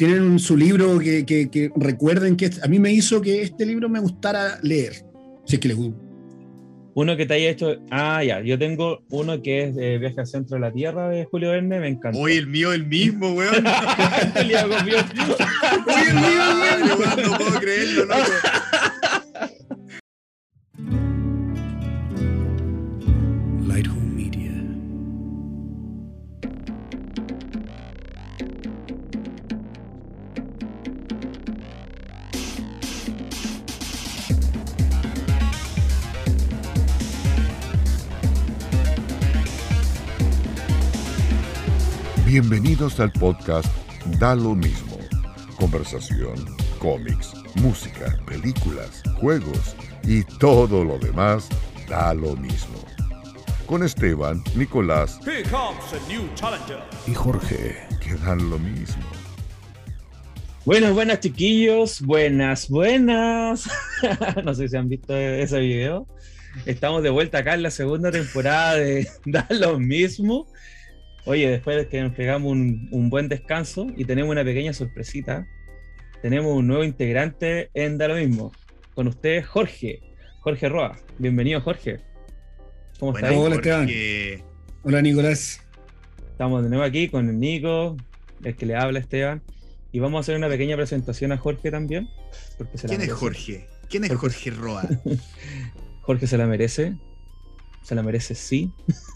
tienen su libro que, que, recuerden que a mí me hizo que este libro me gustara leer. Si es que les gusta. Uno que te haya hecho. Ah, ya. Yo tengo uno que es de Viaje al Centro de la Tierra de Julio Verne. Me encanta. Oye, el mío, el mismo, weón. Oye, el mío, weón. No puedo creerlo, loco. Bienvenidos al podcast Da lo mismo. Conversación, cómics, música, películas, juegos y todo lo demás da lo mismo. Con Esteban, Nicolás y Jorge, que dan lo mismo. Buenas, buenas chiquillos, buenas, buenas. no sé si han visto ese video. Estamos de vuelta acá en la segunda temporada de Da lo mismo. Oye, después de que nos pegamos un, buen descanso y tenemos una pequeña sorpresita, tenemos un nuevo integrante en Da lo mismo. Con ustedes, Jorge. Jorge Roa. Bienvenido, Jorge. ¿Cómo estás? Hola, Esteban. Hola, Nicolás. Estamos de nuevo aquí con el Nico, el que le habla Esteban. Y vamos a hacer una pequeña presentación a Jorge también. ¿Quién es Jorge? ¿Quién es Jorge Roa? Jorge se la merece se la merece, sí.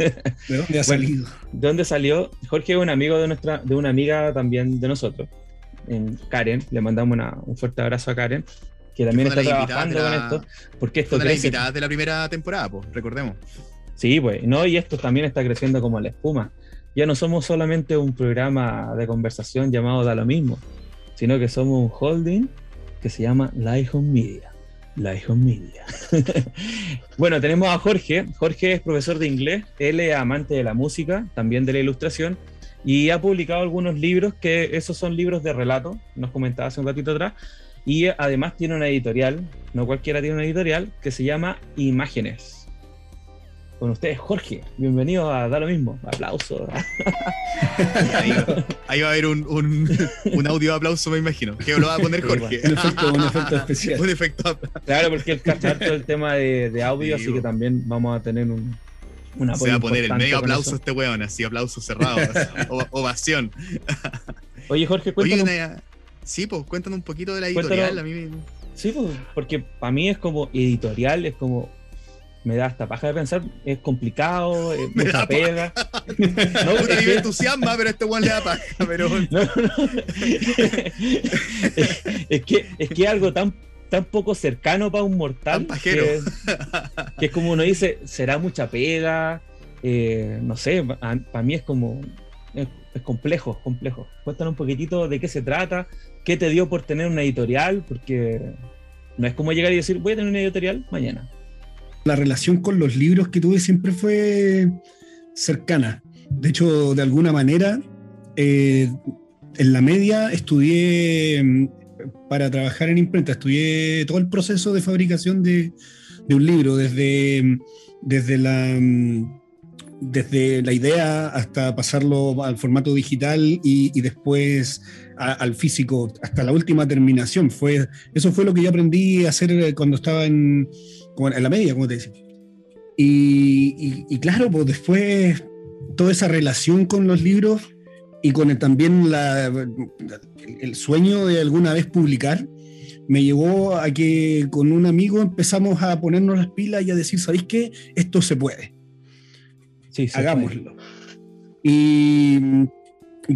¿De dónde ha salido? ¿De dónde salió? Jorge es un amigo de nuestra, de una amiga también de nosotros, en Karen. Le mandamos un fuerte abrazo a Karen, que también está trabajando con esto. Porque esto fue la invitada de la primera temporada, pues, recordemos. Sí, pues, no, y esto también está creciendo como la espuma. Ya no somos solamente un programa de conversación llamado Da lo mismo, sino que somos un holding que se llama Life on Media. La hijo Media. bueno, tenemos a Jorge. Jorge es profesor de inglés, él es amante de la música, también de la ilustración, y ha publicado algunos libros que esos son libros de relato, nos comentaba hace un ratito atrás, y además tiene una editorial, no cualquiera tiene una editorial, que se llama Imágenes con ustedes, Jorge. Bienvenido a Da lo mismo. Aplauso. Ahí, va a haber un, un, audio de aplauso, me imagino. Que lo va a poner Jorge. un, efecto, un efecto especial. un efecto. Claro, porque él cacha el tema de, de audio, así que también vamos a tener un, una Se va a poner el medio aplauso este weón, así, aplauso cerrado, ovación. Oye, Jorge, cuéntanos. sí, pues cuéntanos un poquito de la editorial. A mí Sí, pues, porque para mí es como editorial, es como me da hasta paja de pensar, es complicado, es mucha pega. no, es que... entusiasma, pero este one le da paja. Pero... es, que, es que algo tan, tan poco cercano para un mortal. Que, que, es como uno dice, será mucha pega. Eh, no sé, para mí es como. Es, es complejo, complejo. Cuéntanos un poquitito de qué se trata, qué te dio por tener una editorial, porque no es como llegar y decir, voy a tener una editorial mañana la relación con los libros que tuve siempre fue cercana. De hecho, de alguna manera, eh, en la media estudié mm, para trabajar en imprenta, estudié todo el proceso de fabricación de, un libro, desde, mm, desde, la, mm, desde la idea hasta pasarlo al formato digital y, después al físico, hasta la última terminación. Fue, eso fue lo que yo aprendí a hacer cuando estaba en, en la media, como te decía. Y, claro, pues después toda esa relación con los libros y con también la, el sueño de alguna vez publicar, me llevó a que con un amigo empezamos a ponernos las pilas y a decir, ¿sabéis qué? Esto se puede. Sí, Hagámoslo. Y,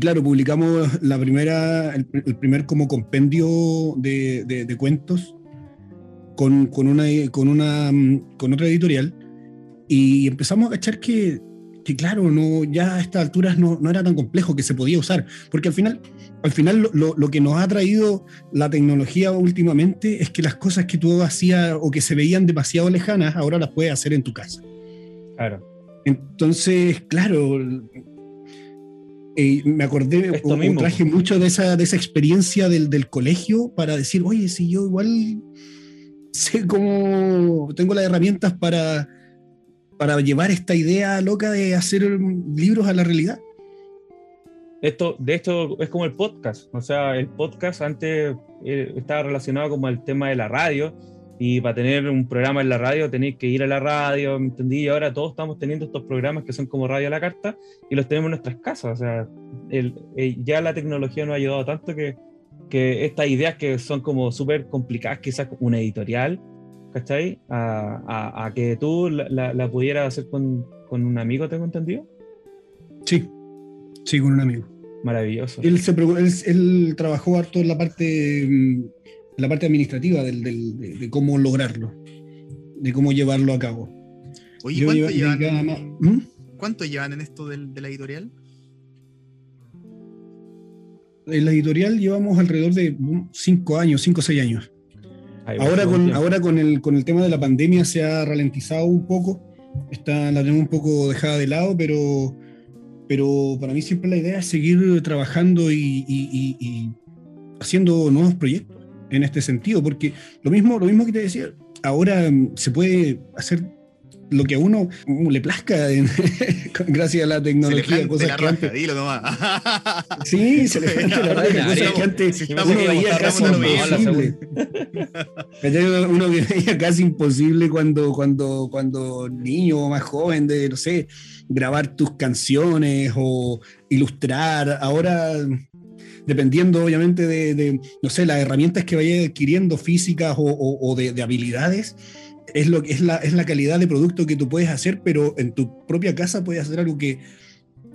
claro, publicamos la primera, el, primer como compendio de, de cuentos con, con, una, con, una, con otra editorial y empezamos a cachar que, que claro, no, ya a estas alturas no, no, era tan complejo que se podía usar, porque al final, al final lo, lo, que nos ha traído la tecnología últimamente es que las cosas que tú hacías o que se veían demasiado lejanas, ahora las puedes hacer en tu casa. Claro. Entonces, claro, eh, me acordé, o, traje mucho de esa, de esa experiencia del, del colegio para decir, oye, si yo igual sé cómo tengo las herramientas para, para llevar esta idea loca de hacer libros a la realidad. Esto, de hecho, es como el podcast. O sea, el podcast antes eh, estaba relacionado como al tema de la radio. Y para tener un programa en la radio tenéis que ir a la radio, ¿me entendí? Y ahora todos estamos teniendo estos programas que son como radio a la carta y los tenemos en nuestras casas. O sea, el, eh, ya la tecnología nos ha ayudado tanto que, que estas ideas que son como súper complicadas, quizás una editorial, ¿cachai? A, a, a que tú la, la, la pudieras hacer con, con un amigo, tengo entendido. Sí, sí, con un amigo. Maravilloso. Él, se, él, él trabajó harto en la parte, mm, en la parte administrativa del, del- de, de cómo lograrlo, de cómo llevarlo a cabo. Oye, ¿cuánto lleva- llevan, más- ¿Mm? ¿cuánto llevan en esto del- de la editorial? En la editorial llevamos alrededor de mm, cinco años, cinco o seis años. Ahí, Ahora con, ahora con el, con el tema de la pandemia se ha ralentizado un poco, está, la tenemos un poco dejada de lado, pero, pero para mí siempre la idea es seguir trabajando y, y- y- y haciendo nuevos proyectos en este sentido, porque lo mismo, lo mismo que te decía, ahora mm, se puede hacer lo que a uno le plazca en- gracias a la Se le tecnología, plante cosas la que raja, antes... dilo nomás. Sí, se le planta la raja, cosas que antes uno veía casi imposible. Uno veía casi imposible cuando, cuando, cuando niño o más joven, de, no sé, grabar tus canciones o ilustrar. Ahora, dependiendo obviamente de, de, no sé, las herramientas que vayas adquiriendo físicas o, o- o de, de habilidades, es, lo, que- es, la, es la calidad de producto que tú puedes hacer, pero en tu propia casa puedes hacer algo que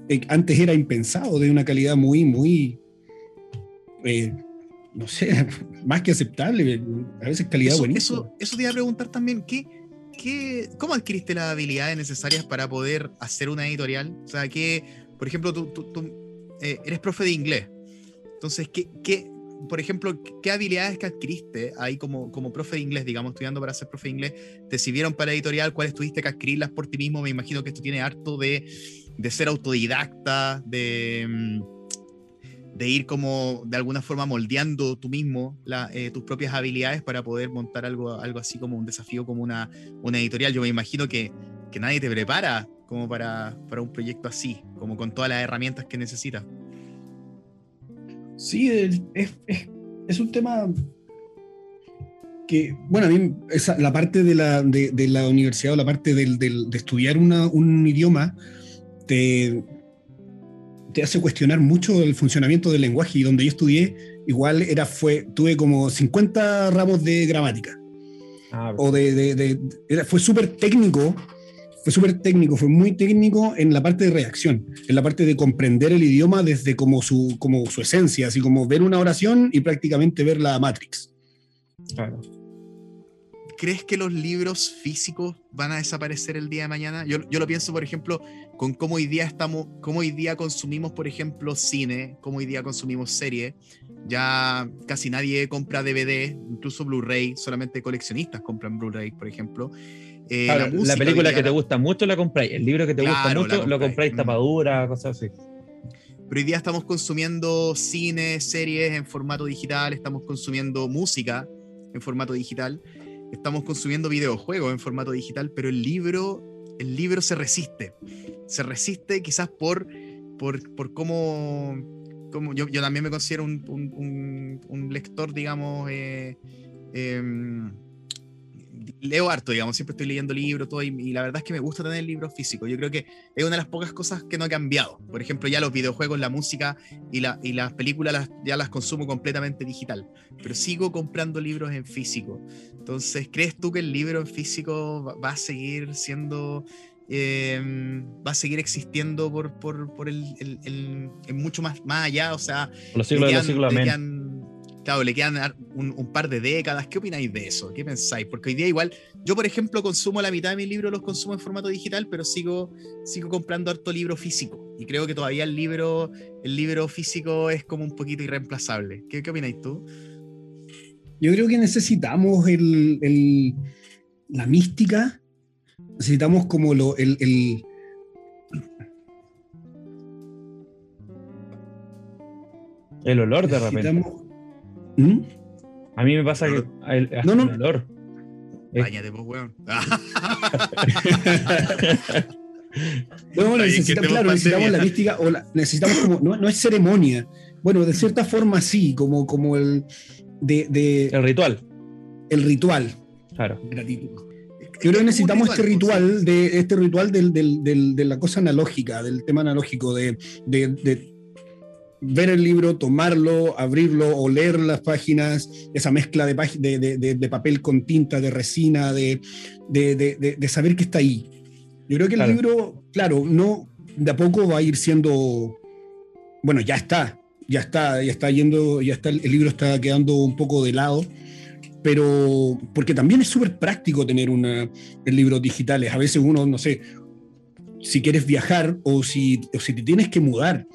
eh, antes era impensado, de una calidad muy, muy... eh, no sé, más que aceptable, a veces calidad Eso, buenísima. eso, eso te iba a preguntar también, ¿qué, qué, ¿cómo adquiriste las habilidades necesarias para poder hacer una editorial? O sea, que, por ejemplo, tú, tú- tú, eh, eres profe de inglés. Entonces, ¿qué, qué, por ejemplo, qué habilidades que adquiriste ahí como, como profe de inglés, digamos, estudiando para ser profe de inglés, te sirvieron para editorial? ¿Cuáles tuviste que adquirirlas por ti mismo? Me imagino que esto tiene harto de, de ser autodidacta, de... mm, de ir como de alguna forma moldeando tú mismo la, eh, tus propias habilidades para poder montar algo, algo así como un desafío, como una, una editorial. Yo me imagino que, que nadie te prepara como para, para un proyecto así, como con todas las herramientas que necesitas. Sí, es, es- es- un tema que, bueno, a mí esa, la parte de la, de, de la universidad o la parte del- del- de estudiar una- un idioma te, te hace cuestionar mucho el funcionamiento del lenguaje. Y donde yo estudié igual era, fue, tuve como 50 ramos de gramática. Ah, o de, de- de- era- fue súper técnico, fue súper técnico, fue muy técnico en la parte de redacción, en la parte de comprender el idioma desde como su, como su esencia, así como ver una oración y prácticamente ver la Matrix. claro. ¿Crees que los libros físicos van a desaparecer el día de mañana? Yo, yo lo pienso, por ejemplo, con cómo hoy día estamos, cómo hoy día consumimos, por ejemplo, cine, cómo hoy día consumimos serie. Ya casi nadie compra DVD, incluso Blu-ray, solamente coleccionistas compran Blu-ray, por ejemplo. Eh, Claro, la, música película que te gusta mucho la compráis, el libro que te gusta Claro, mucho lo compráis. Mm. tapadura, cosas así. Pero hoy día estamos consumiendo cine, series en formato digital, estamos consumiendo música en formato digital, estamos consumiendo videojuegos en formato digital, pero el libro, el libro se resiste. Se resiste quizás por, por, por cómo, cómo- yo, yo también me considero un, un- un- un lector, digamos, eh, em, leo harto, digamos, siempre estoy leyendo libros, todo, y, y la verdad es que me gusta tener libros físicos. Yo creo que es una de las pocas cosas que no ha cambiado. Por ejemplo, ya los videojuegos, la música y, la, y las películas las- ya las consumo completamente digital, pero sigo comprando libros en físico. Entonces, ¿crees tú que el libro en físico va, va a seguir siendo... eh, va a seguir existiendo por, por, por el, el- mucho más, más allá, o sea, los siglos de los siglos, quedan- claro, le quedan un par de décadas. ¿Qué opináis de eso? ¿Qué pensáis? Porque hoy día igual, yo por ejemplo consumo la mitad de mis libros, los consumo en formato digital, pero sigo, sigo comprando harto libro físico. Y creo que todavía el libro, el libro físico es como un poquito irreemplazable. ¿Qué, qué opináis tú? Yo creo que necesitamos el, el- la mística, necesitamos como lo, el, el- El olor de repente. ¿Mm? A mí me pasa que el, hasta No, no. el olor. Báñate, pues, weón. No, necesitamos, claro, necesitamos la mística, o necesitamos como, no, no, es ceremonia. Bueno, de cierta forma sí, como, como el de, El ritual. El ritual. Claro. Gratitud. Yo creo que necesitamos este ritual, de, este ritual del, del, de la cosa analógica, del tema analógico, de, de, ver el libro, tomarlo, abrirlo, o leer las páginas, esa mezcla de, papel con tinta, de resina, de, saber que está ahí. Yo creo que el libro, claro, no de a poco va a ir siendo, bueno, ya está, ya está, ya está yendo, ya está, el libro está quedando un poco de lado, pero porque también es súper práctico tener una, el libros digitales. A veces uno, no sé, si quieres viajar o si, o si te tienes que mudar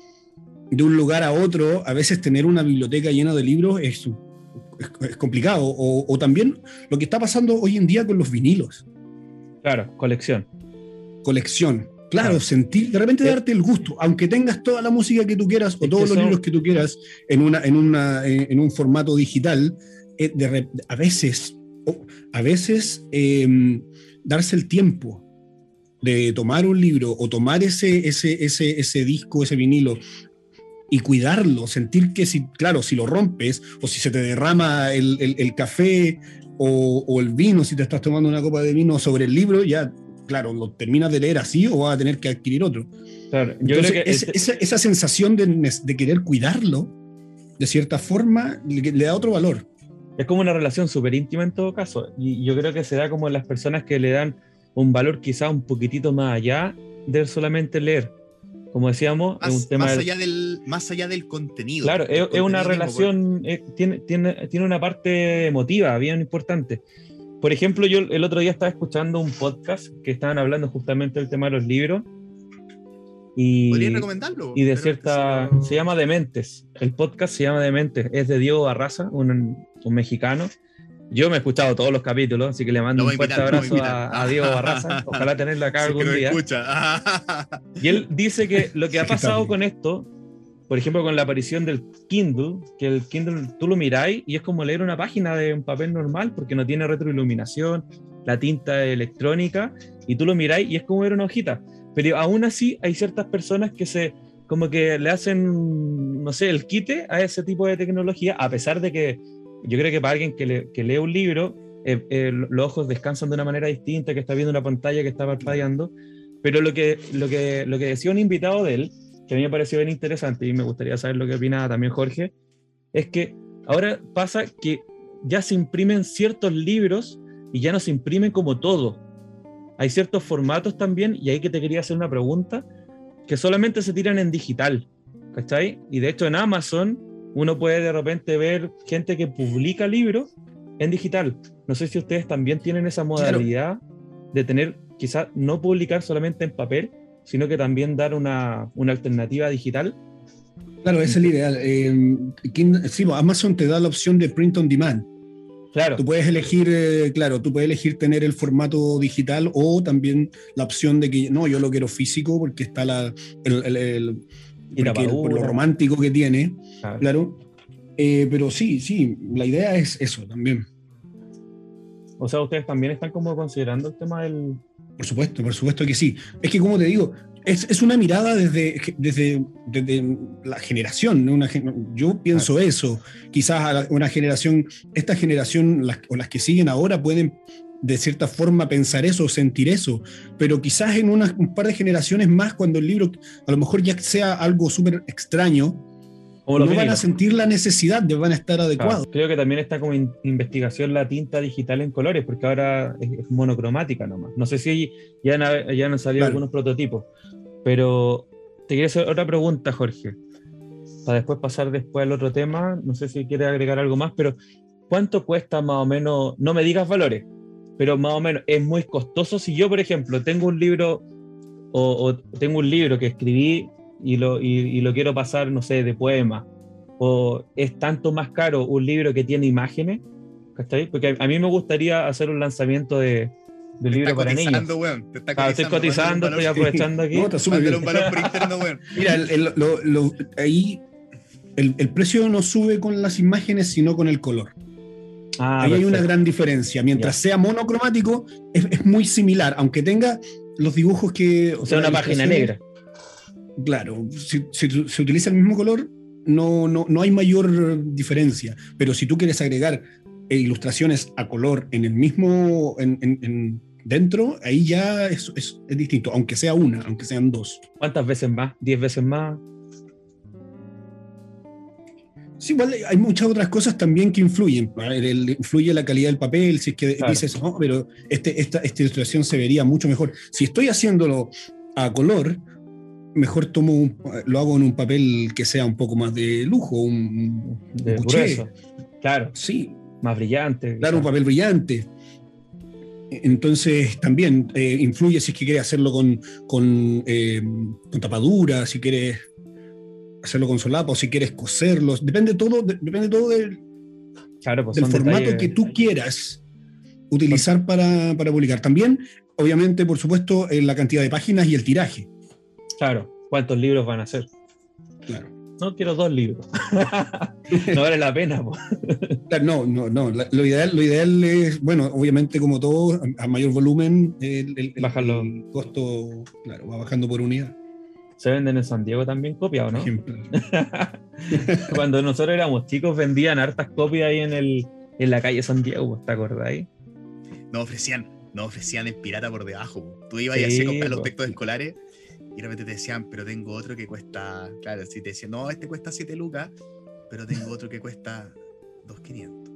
de un lugar a otro, a veces tener una biblioteca llena de libros es, es, complicado. O, o, también lo que está pasando hoy en día con los vinilos. Claro, colección. Colección. Claro, sentir, de repente darte el gusto, aunque tengas toda la música que tú quieras o todos los libros que tú quieras en, una, en, una, en un formato digital, eh, a veces, a veces em, darse el tiempo de tomar un libro o tomar ese, ese, ese, ese disco, ese vinilo y cuidarlo, sentir que si, claro, si lo rompes o si se te derrama el, el, café o, o, el vino, si te estás tomando una copa de vino sobre el libro, ya claro, lo terminas de leer así o vas a tener que adquirir otro. yo creo que esa, sensación de, querer cuidarlo, de cierta forma, le, da otro valor. Es como una relación súper íntima en todo caso. Y yo creo que se da como en las personas que le dan un valor quizá un poquitito más allá de solamente leer. Como decíamos, más, es un tema. Más, allá del, más allá del contenido. Claro, es, una relación, tiene, tiene, tiene una parte emotiva bien importante. Por ejemplo, yo el otro día estaba escuchando un podcast que estaban hablando justamente del tema de los libros. Y, ¿Podrían recomendarlo? Y de cierta. Se llama Dementes. El podcast se llama Dementes. Es de Diego Barraza, un, un mexicano. Yo me he escuchado todos los capítulos, así que le mando un fuerte abrazo a, Diego Barraza. Ojalá tenerlo acá algún día. y él dice que lo que ha pasado con esto por ejemplo, con la aparición del Kindle, que el Kindle tú lo miráis y es como leer una página de un papel normal porque no tiene retroiluminación, la tinta electrónica, y tú lo miráis y es como ver una hojita. Pero aún así hay ciertas personas que se como que le hacen, no sé, el quite a ese tipo de tecnología, a pesar de que yo creo que para alguien que, que lee un libro, eh, eh, los ojos descansan de una manera distinta, que está viendo una pantalla que está parpadeando. Pero lo que, decía un invitado de él, que a mí me pareció bien interesante y me gustaría saber lo que opina también Jorge, es que ahora pasa que ya se imprimen ciertos libros y ya no se imprimen como todo. Hay ciertos formatos también, y ahí que te quería hacer una pregunta, que solamente se tiran en digital, ¿cachai? Y de hecho en Amazon uno puede de repente ver gente que publica libros en digital. No sé si ustedes también tienen esa modalidad de tener, quizás no publicar solamente en papel, sino que también dar una, una alternativa digital. Claro, ese es el ideal. Eh, sí, Amazon te da la opción de print on demand. Claro. Tú puedes elegir, eh, claro, tú puedes elegir tener el formato digital o también la opción de que no, yo lo quiero físico porque está la, el, el, por lo romántico que tiene, claro. Eh, pero sí, sí, la idea es eso también. O sea, ustedes también están como considerando el tema del, por supuesto, por supuesto que sí. Es que, como te digo, es, una mirada desde, desde, la generación. Una, yo pienso eso. Quizás una generación, esta generación o las que siguen ahora pueden de cierta forma pensar eso, sentir eso, pero quizás en un par de generaciones más, cuando el libro a lo mejor ya sea algo súper extraño, no van a sentir la necesidad de van a estar adecuados. creo que también está como investigación la tinta digital en colores, porque ahora es, monocromática nomás. No sé si ya han, ya han salido algunos prototipos, pero te quería hacer otra pregunta, Jorge, para después pasar después al otro tema. No sé si quieres agregar algo más, pero ¿cuánto cuesta más o menos? No me digas valores, pero más o menos es muy costoso. Si yo, por ejemplo, tengo un libro o, o tengo un libro que escribí y lo, y, lo quiero pasar, no sé, de poema, o es tanto más caro un libro que tiene imágenes, Porque a, mí me gustaría hacer un lanzamiento de, de libro para niños. Ah, estoy cotizando, estoy aprovechando aquí. No, un valor por interno, Mira, el, lo, ahí el, el, precio no sube con las imágenes, sino con el color. Ah, ahí hay una gran diferencia. Mientras sea monocromático, es, es, muy similar, aunque tenga los dibujos que. O sea, una página negra. Claro, si, si se utiliza el mismo color, no, no, no hay mayor diferencia. Pero si tú quieres agregar eh, ilustraciones a color en el mismo, en, en- en- dentro, ahí ya es, es- es distinto, aunque sea una, aunque sean dos. ¿Cuántas veces más? ¿Diez veces más? Sí, igual hay muchas otras cosas también que influyen. El- influye la calidad del papel, si es que Claro. dices, no, pero este, esta, esta ilustración se vería mucho mejor. Si estoy haciéndolo a color, mejor tomo un- lo hago en un papel que sea un poco más de lujo, un, De un grueso. Claro, Sí, más brillante. Claro, un quizás. papel brillante. Entonces también eh, influye si es que quieres hacerlo con, con, eh, con tapadura, si quieres hacerlo con solapa o si quieres coserlo. Depende todo, de- depende todo del, Claro, pues del formato detalles- que tú quieras utilizar para, para publicar. También, obviamente, por supuesto, la cantidad de páginas y el tiraje. Claro, ¿cuántos libros van a ser? Claro. No quiero dos libros. no vale la pena. po. No, no, no. Lo ideal, lo ideal es, bueno, obviamente, como todo, a- mayor volumen, el, el- el- el costo, claro, va bajando por unidad. Se venden en San Diego también copias, ¿o no? Cuando nosotros éramos chicos vendían hartas copias ahí en, el, en la calle San Diego, ¿te acordáis? Nos ofrecían, nos ofrecían el pirata por debajo. po. Tú ibas y Sí, hacías comprar los textos escolares y de repente te decían, pero tengo otro que cuesta, claro, si te decían, no, este cuesta 7 lucas, pero tengo otro que cuesta 2.500.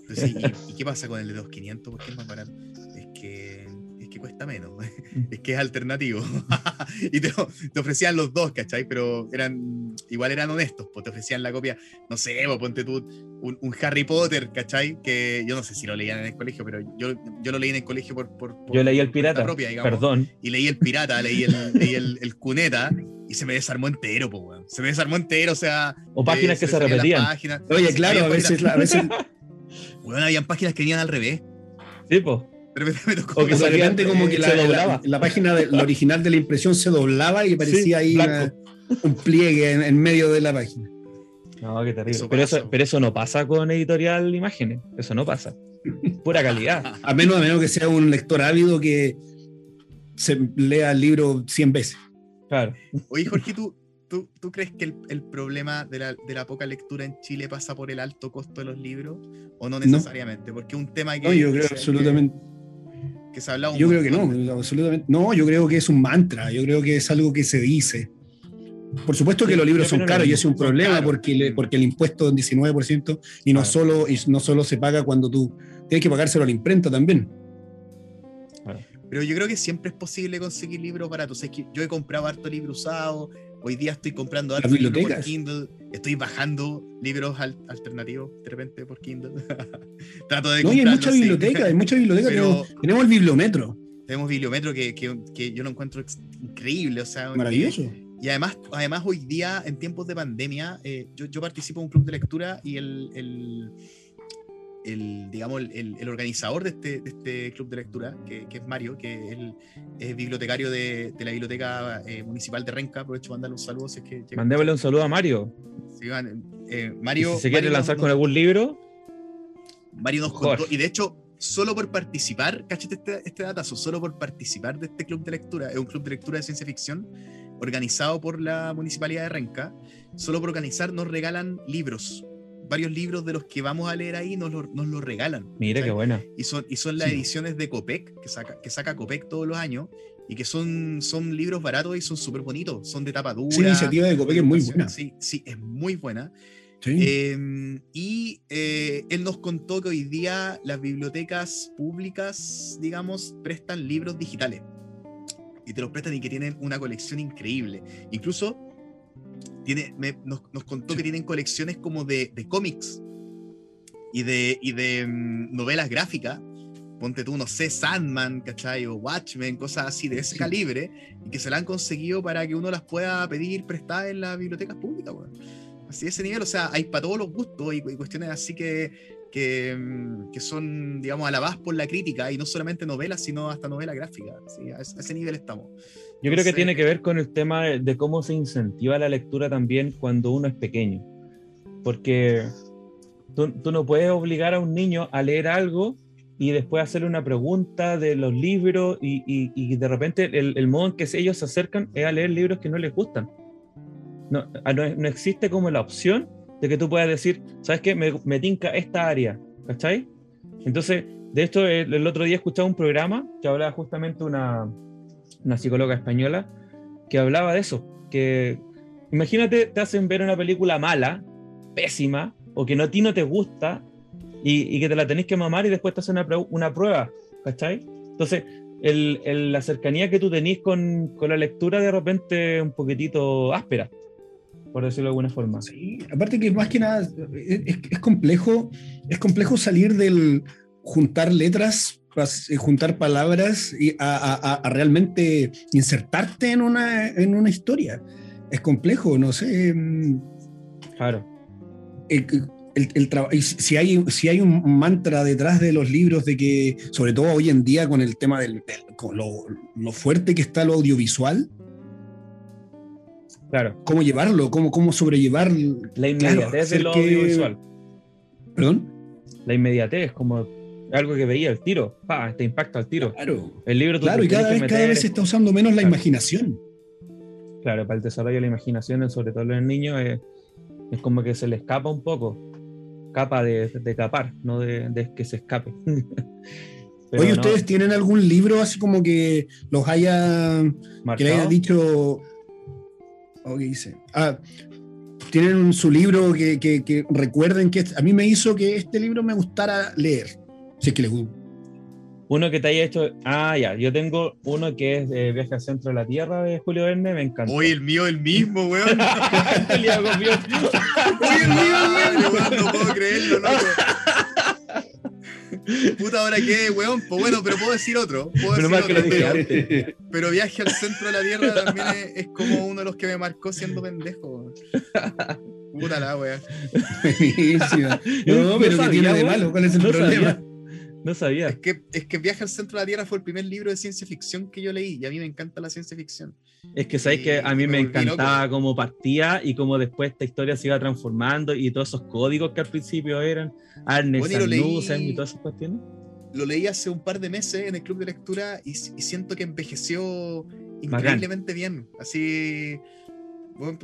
Entonces, ¿y, y qué pasa con el de 2.500? ¿Por qué es más barato? Es que, que cuesta menos, es que es alternativo. y te, te ofrecían los dos, ¿cachai? Pero eran, igual eran honestos, pues te ofrecían la copia, no sé, pues ponte tú un, un Harry Potter, ¿cachai? Que yo no sé si lo leían en el colegio, pero yo, yo lo leí en el colegio por... por- por- Yo leí el pirata, propia, digamos. perdón. Y leí el pirata, leí el, leí el, el cuneta y se me desarmó entero, pues, weón. Se me desarmó entero, o sea... O páginas eh, que se las repetían. páginas. Oye, claro, a veces, páginas- a veces weón, habían páginas que venían al revés. Sí, pues. De repente me tocó... O que de salía- repente como que se la, la- doblaba. la página de, la original de la impresión se doblaba y parecía Sí, ahí una- un pliegue en, en medio de la página. No, qué terrible. Eso pero, eso, pasó. pero eso no pasa con editorial imágenes. Eso no pasa. Pura calidad. A menos, a menos que sea un lector ávido que se lea el libro 100 veces. Claro. Oye, Jorge, ¿tú, tú, tú crees que el, el problema de la, de la poca lectura en Chile pasa por el alto costo de los libros? ¿O no necesariamente? Porque es un tema que... No, yo que creo absolutamente. Que, que se ha hablado un Yo creo que no, absolutamente. No, yo creo que es un mantra, yo creo que es algo que se dice. Por supuesto que Sí, los libros son caros y es un problema caros. porque, le- porque el impuesto es un 19% y no, Claro. solo, y no solo se paga cuando tú tienes que pagárselo a la imprenta también. Pero yo creo que siempre es posible conseguir libros baratos. Es que yo he comprado harto libro usado. Hoy día estoy comprando libro por. Kindle. Estoy bajando libros al- alternativos de repente por Kindle. Trato de No, y hay mucha sí. biblioteca, hay mucha biblioteca. Pero- tenemos, el bibliometro, Tenemos bibliometro que, que, que yo lo encuentro increíble. O sea, que- maravilloso. Y además, además hoy día, en tiempos de pandemia, eh, yo, yo participo en un club de lectura y el, el, el, digamos, el, organizador de este, de este club de lectura, que, que es Mario, que es, el, es bibliotecario de, de la Biblioteca eh, Municipal de Renca, aprovecho para mandarle un saludo. Si es que Mandémosle un saludo a Mario. Sí, eh, Mario, si se quiere Mario lanzar nos- con algún libro, Mario nos contó, y de hecho, solo por participar, cáchate este, este datazo, solo por participar de este club de lectura, es un club de lectura de ciencia ficción organizado por la Municipalidad de Renca, solo por organizar nos regalan libros. Varios libros de los que vamos a leer ahí nos los nos los regalan. mire ¿cachai? qué buena. Y son, y son las Sí. ediciones de Copec, que saca, que saca Copec todos los años, y que son, son libros baratos y son súper bonitos, son de tapa dura. Esa iniciativa de Copec es muy buena. Sí, sí, es muy buena. Sí. Eh, y eh, él nos contó que hoy día las bibliotecas públicas, digamos, prestan libros digitales. Y te los prestan y que tienen una colección increíble. Incluso tiene, me- nos, nos contó que tienen colecciones como de, de cómics y de, y de mm, novelas gráficas. Ponte tú, no sé, Sandman, ¿cachai? O Watchmen, cosas así de ese Sí. calibre, y que se la han conseguido para que uno las pueda pedir prestadas en las bibliotecas públicas, weón. Así de ese nivel, o sea, hay para todos los gustos y, y cuestiones así que, que, mm, que son, digamos, alabadas por la crítica, y no solamente novelas, sino hasta novelas gráficas. ¿sí? A ese nivel estamos. Yo creo que Entonces- tiene que ver con el tema de- de cómo se incentiva la lectura también cuando uno es pequeño. Porque tú, tú no puedes obligar a un niño a leer algo y después hacerle una pregunta de los libros y, y- y de repente el, el modo en que ellos se acercan es a leer libros que no les gustan. No, ah, no, no existe como la opción de que tú puedas decir, ¿sabes qué? Me, me tinca esta área, ¿cachai? Entonces, de esto, el, el otro día escuchaba un programa que hablaba justamente una, una psicóloga española que hablaba de eso, que imagínate, te hacen ver una película mala, pésima, o que no, a ti no te gusta, y, y que te la tenés que mamar y después te hacen una, una prueba, ¿cachai? Entonces, el- el- la cercanía que tú tenés con, con la lectura de repente un poquitito áspera, por decirlo de alguna forma. Sí, aparte que más que nada es, es- complejo, es complejo salir del juntar letras, juntar palabras y a, a- a- a realmente insertarte en una, en una historia. Es complejo, no sé. mm, Claro. el, el- el y si hay, si hay un mantra detrás de los libros de que, sobre todo hoy en día con el tema del, del- con lo, lo fuerte que está lo audiovisual, Claro, cómo llevarlo, cómo, cómo sobrellevar. la inmediatez de hacer lo que- audiovisual. Perdón. La inmediatez, como algo que veía el tiro, pa, te impacta al tiro. Claro. El libro Claro, y cada vez, cada vez se está usando menos la Claro. imaginación. Claro, para el desarrollo de la imaginación, sobre todo en los niños, es, es como que se le escapa un poco. Capa de, de capar, no de, de que se escape. Pero Oye, no, ¿ustedes tienen algún libro así como que los haya, que le haya dicho... Oh, ¿qué dice? Ah, tienen su libro que, que- que recuerden que a mí me hizo que este libro me gustara leer. Si es que les gusta. Uno que te haya hecho. Ah, ya. Yo tengo uno que es de Viaje al Centro de la Tierra de Julio Verne, me encanta. Oye, el mío, el mismo, weón. Con Dios. Oye, el mío, weón. weón, No puedo creerlo, loco. Puta, ahora qué, weón. Pues bueno, pero puedo decir otro. Puedo Menos decir mal que lo otro, dije pero- antes. Pero viaje al centro de la Tierra también es, es como uno de los que me marcó siendo pendejo. Puta la wea. Buenísima. No, No pero ¿qué sabía, tiene de weón. malo? ¿Cuál es el No problema? sabía. No sabía. Es que, es que Viaje al centro de la Tierra fue el primer libro de ciencia ficción que yo leí y a mí me encanta la ciencia ficción. Es que sabéis que a mí me me encantaba cómo partía y cómo después esta historia se iba transformando y todos esos códigos que al principio eran Arnes, Bueno, y leí- y todas esas cuestiones. Lo leí hace un par de meses en el club de lectura y, y siento que envejeció increíblemente bien. Así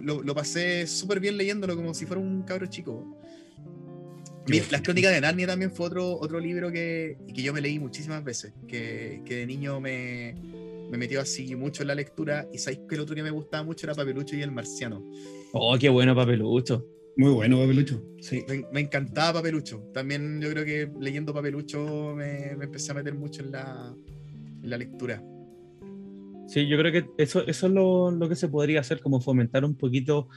lo, lo pasé súper bien leyéndolo como si fuera un cabro chico. Mi- Las crónicas de Narnia también fue otro, otro libro que, que yo me leí muchísimas veces, que, que de niño me, me metió así mucho en la lectura y sabéis que el otro que me gustaba mucho era Papelucho y el Marciano. Oh, qué bueno papelucho. Muy bueno, Papelucho. Sí. Me, me encantaba Papelucho. También yo creo que leyendo Papelucho me, me empecé a meter mucho en la, en la lectura. Sí, yo creo que eso, eso es lo, lo que se podría hacer, como fomentar un poquito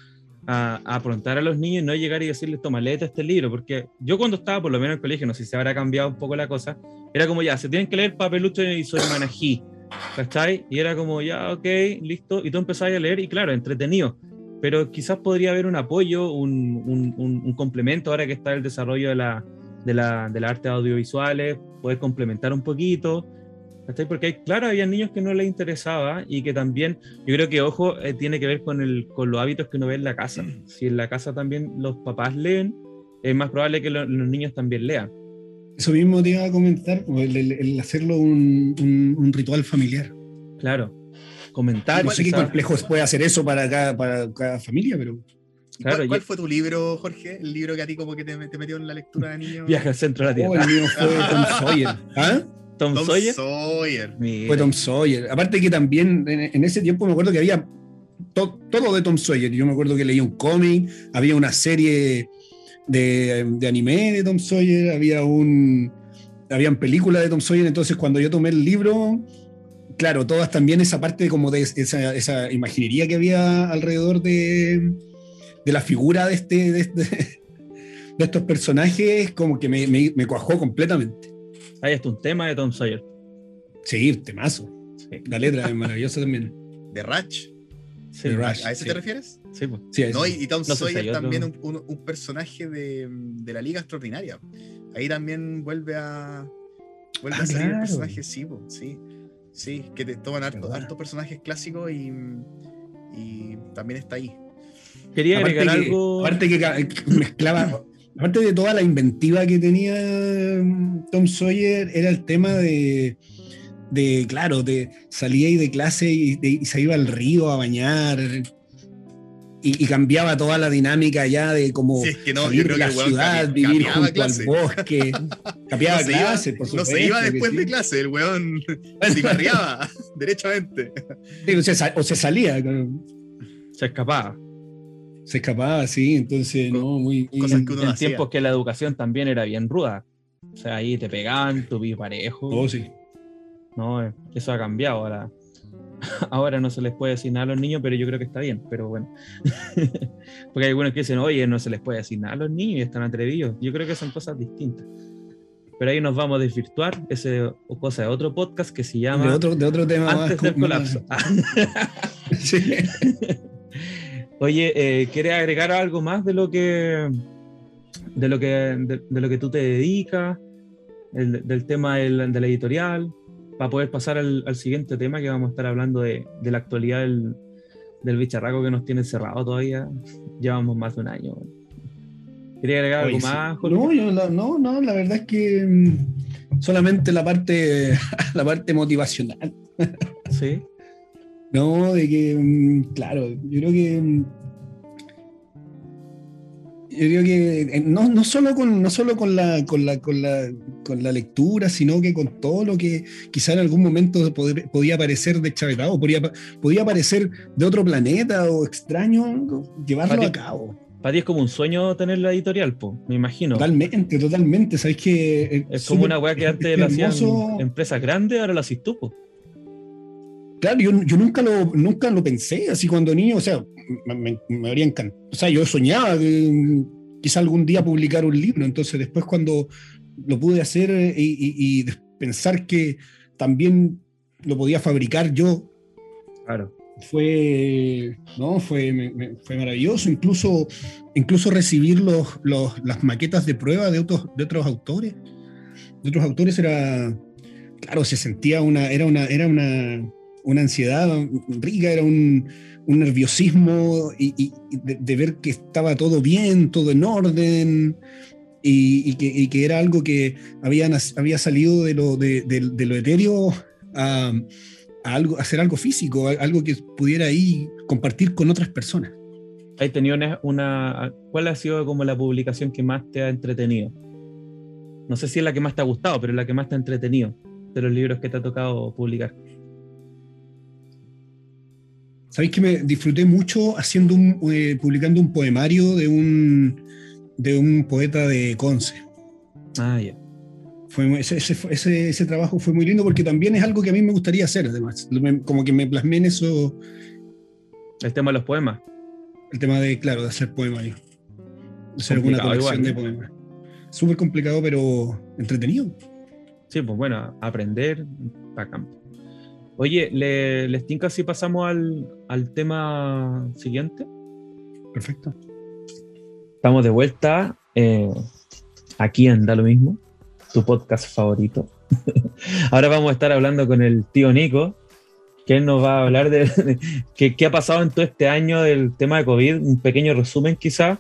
a, a afrontar a los niños no llegar y decirles, toma, léete este libro, porque yo cuando estaba, por lo menos en el colegio, no sé si se habrá cambiado un poco la cosa, era como ya, se tienen que leer Papelucho y su hermana G, ¿cachai? Y era como ya, ok, listo, y tú empezabas a leer y claro, entretenido, pero quizás podría haber un apoyo, un, un- un- un complemento ahora que está el desarrollo de la, de la, de las artes audiovisuales, poder complementar un poquito, ¿cachai? Porque hay, claro, había niños que no les interesaba y que también, yo creo que, ojo, eh, tiene que ver con, el, con los hábitos que uno ve en la casa. Si en la casa también los papás leen, es más probable que lo- los niños también lean. Eso mismo te iba a comentar, el, el- el hacerlo un, un- un ritual familiar. Claro. Comentar. No sé qué complejo puede hacer eso para cada, para cada familia, pero ¿Y Claro, ¿Cuál, cuál fue tu libro, Jorge? El libro que a ti como que te, te metió en la lectura de niño. Viaje al centro de la oh, Tierra. el mío fue Tom Sawyer. ¿Ah? Tom, Tom Sawyer. Fue Tom Sawyer. Aparte que también en, en ese tiempo me acuerdo que había to- todo de Tom Sawyer. Yo me acuerdo que leía un cómic, había una serie de, de anime de Tom Sawyer, había un habían películas de Tom Sawyer, entonces cuando yo tomé el libro, claro, todas también esa parte como de esa, esa imaginería que había alrededor de, de la figura de este, de, este- de estos personajes, como que me, me, me cuajó completamente. Ahí está un tema de Tom Sawyer. Sí, temazo. Sí. La letra es maravillosa también. De Ratch. Sí, ¿A, Rush, a ese sí. te refieres? sí, pues. Sí. No, y, y Tom No sé si Sawyer también un, un- un personaje de, de la Liga Extraordinaria. Ahí también vuelve a vuelve Ah, a salir el claro. personaje, sí, po, sí. Sí, que te toman harto- hartos personajes clásicos y, y también está ahí. Quería Aparte agregar que, algo. aparte que mezclaba, aparte de toda la inventiva que tenía mm, Tom Sawyer, era el tema de, de claro, de salía ahí de clase y, de- y se iba al río a bañar. Y, y cambiaba toda la dinámica ya de como Si es que no, yo salir creo de que la ciudad, vivir junto clase. al bosque. Capiaba no se iba- por no se iba después sí. de clase, el weón cigarreaba, derechamente. Sí, o, se, o se salía. Se escapaba. Se escapaba, sí, entonces, Co- no, muy... muy- cosas que uno en hacía. tiempos que la educación también era bien ruda. O sea, ahí te pegaban, tu parejo. Oh, sí. No, eh, eso ha cambiado ahora. Ahora no se les puede decir nada a los niños, pero yo creo que está bien, pero bueno. Porque hay algunos que dicen, oye, no se les puede decir nada a los niños y están atrevidos. Yo creo que son cosas distintas. Pero ahí nos vamos a desvirtuar, ese o cosa de otro podcast que se llama De otro, de otro tema más del colapso. Sí. Oye, eh, ¿quieres agregar algo más de lo que de lo que de, de lo que tú te dedicas, el- del tema del- de la editorial, para poder pasar al, al siguiente tema que vamos a estar hablando de, de la actualidad del, del bicharraco que nos tiene encerrado todavía. Llevamos más de un año. ¿Quería agregar algo Oye, sí. más, Jorge? No, yo la- no, no, la verdad es que mm, solamente la parte, la parte motivacional, Sí. ¿No? De que, mm, claro, yo creo que. mm, Yo creo que eh, no, no solo, con, no solo con, la, con, la, con, la, con la lectura, sino que con todo lo que quizá en algún momento poder- podía parecer deschavetado, podía, podía parecer de otro planeta o extraño, llevarlo Pati- a cabo. Para ti es como un sueño tener la editorial, po, me imagino. Totalmente, totalmente. Sabes que Es como una weá que antes la hacían empresas grandes, ahora la haces tú, po. Claro, yo, yo nunca, lo, nunca lo pensé así cuando niño, o sea, me, me- me habría encantado. O sea, yo soñaba que quizá algún día publicar un libro, entonces después cuando lo pude hacer eh, y, y- y des- pensar que también lo podía fabricar yo, Claro. fue, no, fue, me- me- fue maravilloso. Incluso, incluso recibir los, los- las maquetas de prueba de otros, de otros autores. De otros autores era, claro, se sentía una, era una, era una, una ansiedad rica, era un, un nerviosismo y, de, ver que estaba todo bien, todo en orden. Y, que, que era algo que había, había salido de lo, de, lo etéreo a, algo, hacer algo físico, algo que pudiera ahí compartir con otras personas. ¿Has tenido ¿Cuál ha sido como la publicación que más te ha entretenido? No sé si es la que más te ha gustado, pero la que más te ha entretenido de los libros que te ha tocado publicar. Sabéis que me disfruté mucho haciendo un, eh, publicando un poemario de un, de un poeta de Conce. Ah, ya. Fue, muy- ese, ese, fue- ese- trabajo fue muy lindo porque también es algo que a mí me gustaría hacer, además. Como que me plasmé en eso, El tema de los poemas. el tema de, claro, de hacer poemario. De hacer alguna colección de igual, poemas. Súper complicado, pero entretenido. Sí, pues bueno, aprender, bacán. Oye, ¿le, ¿les tinca si pasamos al, al tema siguiente? Perfecto. Estamos de vuelta eh, aquí en Da lo mismo, tu podcast favorito. Ahora vamos a estar hablando con el tío Nico, que él nos va a hablar de, de qué, qué ha pasado en todo este año del tema de COVID, un pequeño resumen quizá,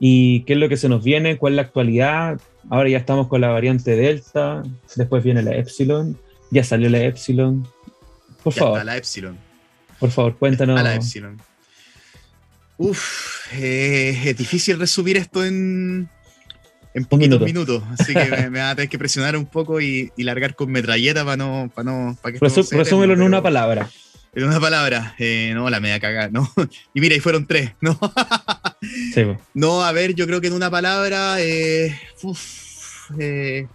y qué es lo que se nos viene, cuál es la actualidad. Ahora ya estamos con la variante Delta, después viene la Epsilon, ya salió la Epsilon. Por Ya favor, está la Epsilon. por favor, cuéntanos. A la Epsilon. Uf, eh, es difícil resumir esto en, en poquitos minuto. minutos. Así que me, me va a tener que presionar un poco y, y largar con metralleta para no, para no, para que Resu- no resúmelo en una palabra. En una palabra. eh, no, la media cagada, ¿no? Y mira, y fueron tres, ¿no? Sí. No, a ver, yo creo que en una palabra. eh, uf, eh,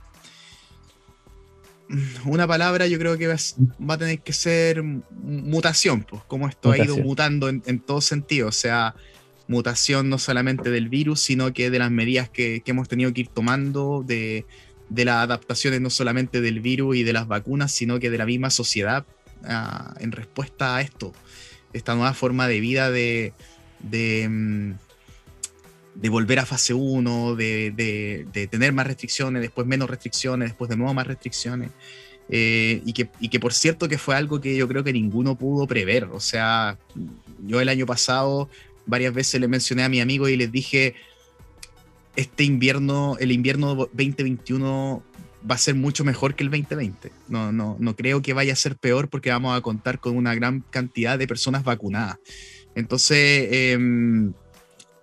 una palabra yo creo que va, a tener que ser mutación, pues, como esto ha ido mutando en, en todo sentido. O sea, mutación no solamente del virus, sino que de las medidas que, que hemos tenido que ir tomando, de, de las adaptaciones no solamente del virus y de las vacunas, sino que de la misma sociedad ah, en respuesta a esto. Esta nueva forma de vida de. de mm, de volver a fase 1, de, de- de tener más restricciones, después menos restricciones, después de nuevo más restricciones. Eh, y, que, y que por cierto que fue algo que yo creo que ninguno pudo prever. O sea, yo el año pasado varias veces le mencioné a mi amigo y les dije, este invierno, el invierno 2021 va a ser mucho mejor que el 2020. No, no, no creo que vaya a ser peor porque vamos a contar con una gran cantidad de personas vacunadas. Entonces, em,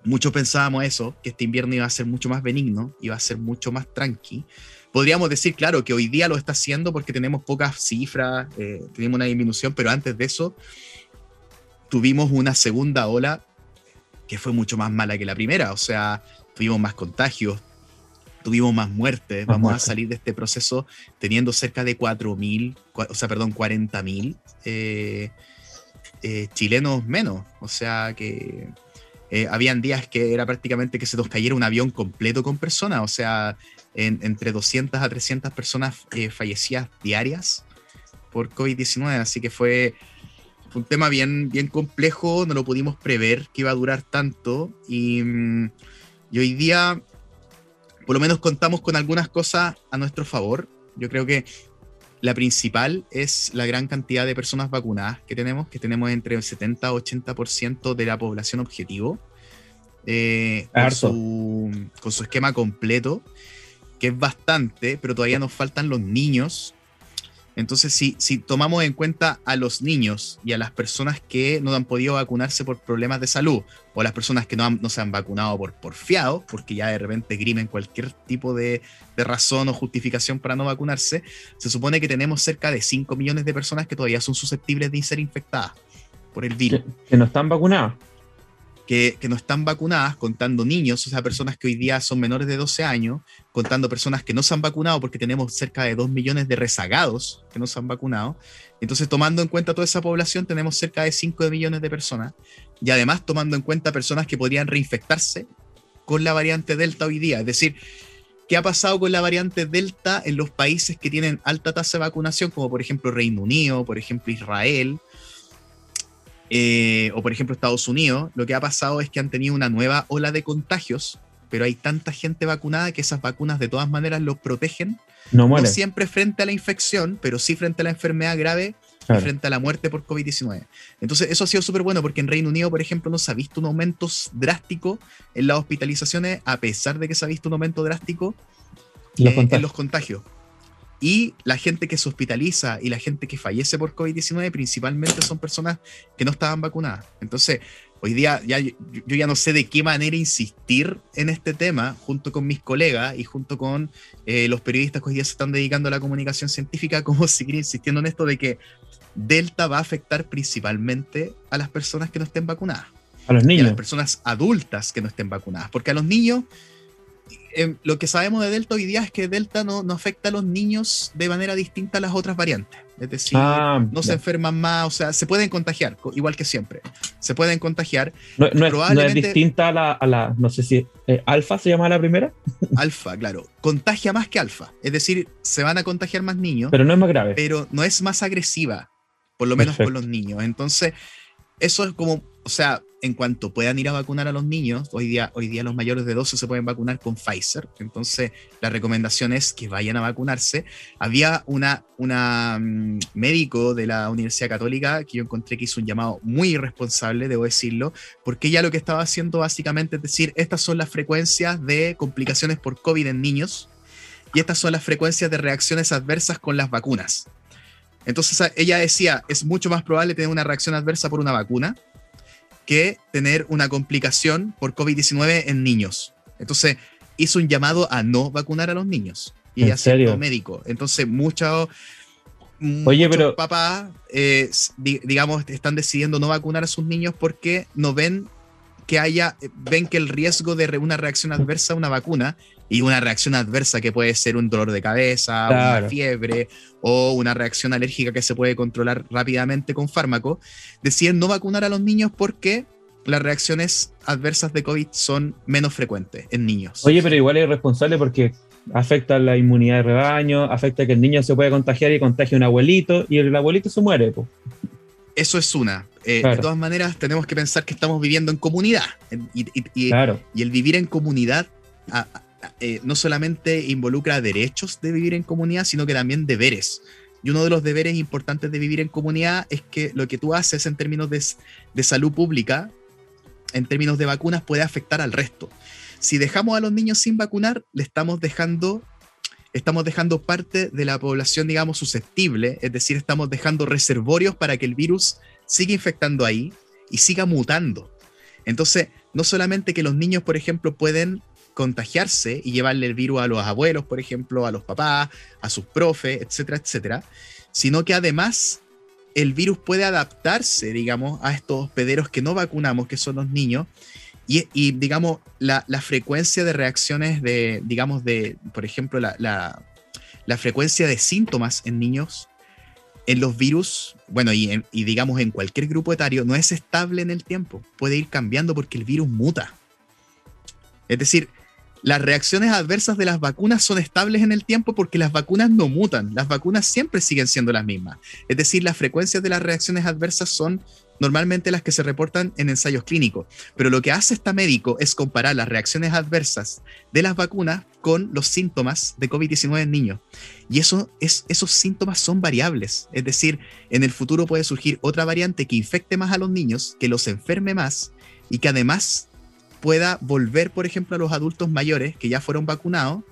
muchos pensábamos eso, que este invierno iba a ser mucho más benigno, iba a ser mucho más tranqui. Podríamos decir, claro, que hoy día lo está haciendo porque tenemos pocas cifras, eh, tenemos una disminución, pero antes de eso tuvimos una segunda ola que fue mucho más mala que la primera. O sea, tuvimos más contagios, tuvimos más muertes. Vamos a salir de este proceso teniendo cerca de 4.000, o sea, perdón, 40.000 eh, eh, chilenos menos. O sea, que eh, habían días que era prácticamente que se nos cayera un avión completo con personas. O sea, entre 200 a 300 personas fallecidas diarias por COVID-19. Así que fue fue un tema bien, bien complejo, no lo pudimos prever que iba a durar tanto y, mm, y, hoy día por lo menos contamos con algunas cosas a nuestro favor. Yo creo que la principal es la gran cantidad de personas vacunadas que tenemos, que tenemos entre el 70 y 80% de la población objetivo, eh, con, su, con su esquema completo, que es bastante, pero todavía nos faltan los niños entonces, si, tomamos en cuenta a los niños y a las personas que no han podido vacunarse por problemas de salud, o las personas que no, no se han vacunado por porfiado, porque ya de repente grimen cualquier tipo de, razón o justificación para no vacunarse, se supone que tenemos cerca de 5 millones de personas que todavía son susceptibles de ser infectadas por el virus. Que no están vacunadas que, no están vacunadas, contando niños, o sea, personas que hoy día son menores de 12 años, contando personas que no se han vacunado, porque tenemos cerca de 2 millones de rezagados que no se han vacunado. Entonces, tomando en cuenta toda esa población, tenemos cerca de 5 millones de personas. Y además, tomando en cuenta personas que podrían reinfectarse con la variante Delta hoy día. Es decir, ¿qué ha pasado con la variante Delta en los países que tienen alta tasa de vacunación, como por ejemplo Reino Unido, por ejemplo Israel? Eh, o por ejemplo Estados Unidos, lo que ha pasado es que han tenido una nueva ola de contagios, pero hay tanta gente vacunada que esas vacunas de todas maneras los protegen, no, no siempre frente a la infección, pero sí frente a la enfermedad grave y frente a la muerte por COVID-19. Entonces eso ha sido súper bueno porque en Reino Unido, por ejemplo, no se ha visto un aumento drástico en las hospitalizaciones, a pesar de que se ha visto un aumento drástico eh, en los contagios. Y la gente que se hospitaliza y la gente que fallece por COVID-19 principalmente son personas que no estaban vacunadas. Entonces, hoy día ya, yo ya no sé de qué manera insistir en este tema junto con mis colegas y junto con eh, los periodistas que hoy día se están dedicando a la comunicación científica, como seguir insistiendo en esto de que Delta va a afectar principalmente a las personas que no estén vacunadas. A los niños. a las personas adultas que no estén vacunadas. Porque a los niños Em, lo que sabemos de Delta hoy día es que Delta no, no, afecta a los niños de manera distinta a las otras variantes. Es decir, ah, no se enferman más, o sea, se pueden contagiar, igual que siempre. Se pueden contagiar. No, es, distinta a la, no sé si, eh, alfa se llama la primera. Alfa, claro. Contagia más que alfa. Es decir, se van a contagiar más niños. Pero no es más grave. Pero no es más agresiva, por lo menos con los niños. Entonces, eso es como, o sea, en cuanto puedan ir a vacunar a los niños, hoy día, los mayores de 12 se pueden vacunar con Pfizer, entonces la recomendación es que vayan a vacunarse. Había una, una mm, médico de la Universidad Católica que yo encontré que hizo un llamado muy irresponsable, debo decirlo, porque ella lo que estaba haciendo básicamente es decir, estas son las frecuencias de complicaciones por COVID en niños y estas son las frecuencias de reacciones adversas con las vacunas. Entonces ella decía, es mucho más probable tener una reacción adversa por una vacuna que tener una complicación por COVID-19 en niños. Entonces, hizo un llamado a no vacunar a los niños. Y ella serio? médico. Entonces, muchos Oye, pero... papás, eh, digamos, están decidiendo no vacunar a sus niños porque no ven que haya, ven que el riesgo de una reacción adversa a una vacuna y una reacción adversa que puede ser un dolor de cabeza, una fiebre o una reacción alérgica que se puede controlar rápidamente con fármaco, deciden no vacunar a los niños porque las reacciones adversas de COVID son menos frecuentes en niños. Oye, pero igual es responsable porque afecta la inmunidad de rebaño, afecta que el niño se puede contagiar y contagie a un abuelito y el abuelito se muere. Eso es una. Eh, de todas maneras, tenemos que pensar que estamos viviendo en comunidad. Y, y el vivir en comunidad eh, no solamente involucra derechos de vivir en comunidad, sino que también deberes. Y uno de los deberes importantes de vivir en comunidad es que lo que tú haces en términos de, salud pública, en términos de vacunas, puede afectar al resto. si dejamos a los niños sin vacunar, le estamos dejando, estamos dejando parte de la población, digamos, susceptible, es decir, estamos dejando reservorios para que el virus siga infectando ahí y siga mutando. Entonces, no solamente que los niños, por ejemplo, pueden contagiarse y llevarle el virus a los abuelos, por ejemplo, a los papás, a sus profes, etcétera, etcétera, sino que además el virus puede adaptarse, digamos, a estos hospederos que no vacunamos, que son los niños, y, digamos, la, frecuencia de reacciones de, digamos, de, por ejemplo, la, la, frecuencia de síntomas en niños, en los virus, bueno, y, y digamos en cualquier grupo etario, no es estable en el tiempo, puede ir cambiando porque el virus muta. Es decir, las reacciones adversas de las vacunas son estables en el tiempo porque las vacunas no mutan, las vacunas siempre siguen siendo las mismas. Es decir, las frecuencias de las reacciones adversas son normalmente las que se reportan en ensayos clínicos. Pero lo que hace este médico es comparar las reacciones adversas de las vacunas con los síntomas de COVID-19 en niños. Y eso es, esos síntomas son variables. Es decir, en el futuro puede surgir otra variante que infecte más a los niños, que los enferme más y que además pueda volver, por ejemplo, a los adultos mayores que ya fueron vacunados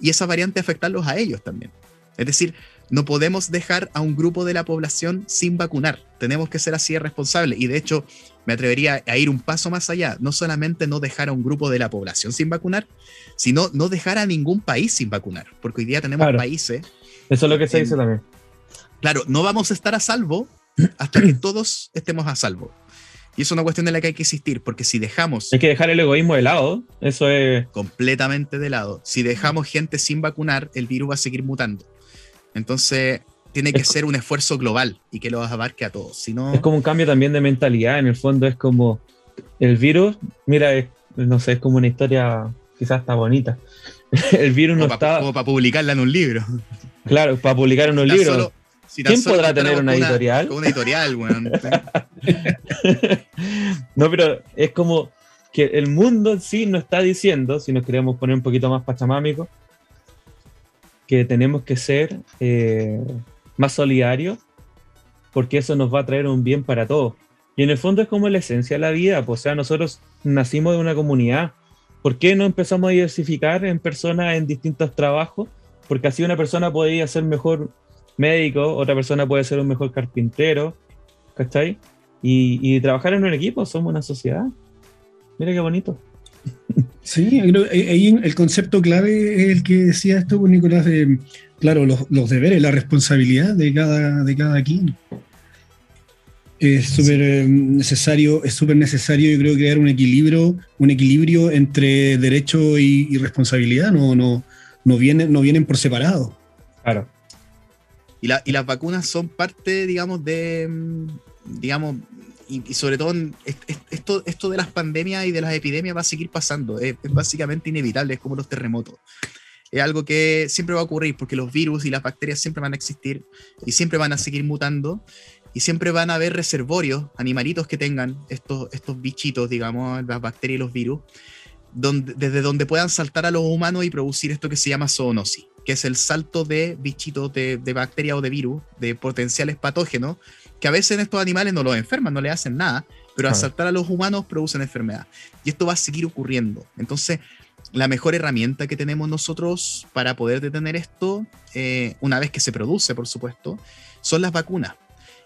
y esa variante afectarlos a ellos también. Es decir, no podemos dejar a un grupo de la población sin vacunar. Tenemos que ser así de responsables. Y de hecho, me atrevería a ir un paso más allá. No solamente no dejar a un grupo de la población sin vacunar, sino no dejar a ningún país sin vacunar. Porque hoy día tenemos países. Eso es lo que se dice también. Claro, no vamos a estar a salvo hasta que todos estemos a salvo. Y es una cuestión de la que hay que insistir, porque si dejamos... Hay que dejar el egoísmo de lado, eso es... Completamente de lado. Si dejamos gente sin vacunar, el virus va a seguir mutando. Entonces, tiene que ser un esfuerzo global y que lo abarque a todos. Si Es como un cambio también de mentalidad, en el fondo es como el virus, mira, no sé, es como una historia quizás está bonita. el virus no está... Como para publicarla en un libro. Claro, para publicar en un libro. ¿Quién podrá tener una editorial? Una, editorial, weón. no, pero es como que el mundo en sí nos está diciendo, si nos queremos poner un poquito más pachamámico, que tenemos que ser eh, más solidarios, porque eso nos va a traer un bien para todos. Y en el fondo es como la esencia de la vida, pues, o sea, nosotros nacimos de una comunidad. ¿Por qué no empezamos a diversificar en personas en distintos trabajos? Porque así una persona podría ser mejor médico, otra persona puede ser un mejor carpintero, ¿cachai? Y, y trabajar en un equipo, somos una sociedad. Mira qué bonito. Sí, ahí el concepto clave es el que decía esto con Nicolás de, claro, los, los, deberes, la responsabilidad de cada, de cada quien. Es súper eh, necesario, es súper necesario, yo creo, crear un equilibrio, un equilibrio entre derecho y, responsabilidad, no, no, no, vienen, no vienen por separado. Claro. Y, las vacunas son parte, digamos, de, mm, digamos, y, sobre todo esto, esto de las pandemias y de las epidemias va a seguir pasando, es, básicamente inevitable, es como los terremotos. Es algo que siempre va a ocurrir porque los virus y las bacterias siempre van a existir y siempre van a seguir mutando y siempre van a haber reservorios, animalitos que tengan estos, estos bichitos, digamos, las bacterias y los virus, desde donde puedan saltar a los humanos y producir esto que se llama zoonosis que es el salto de bichitos de, de bacterias o de virus, de potenciales patógenos, que a veces estos animales no los enferman, no le hacen nada, pero al saltar a los humanos producen enfermedad. Y esto va a seguir ocurriendo. Entonces, la mejor herramienta que tenemos nosotros para poder detener esto, eh, una vez que se produce, por supuesto, son las vacunas.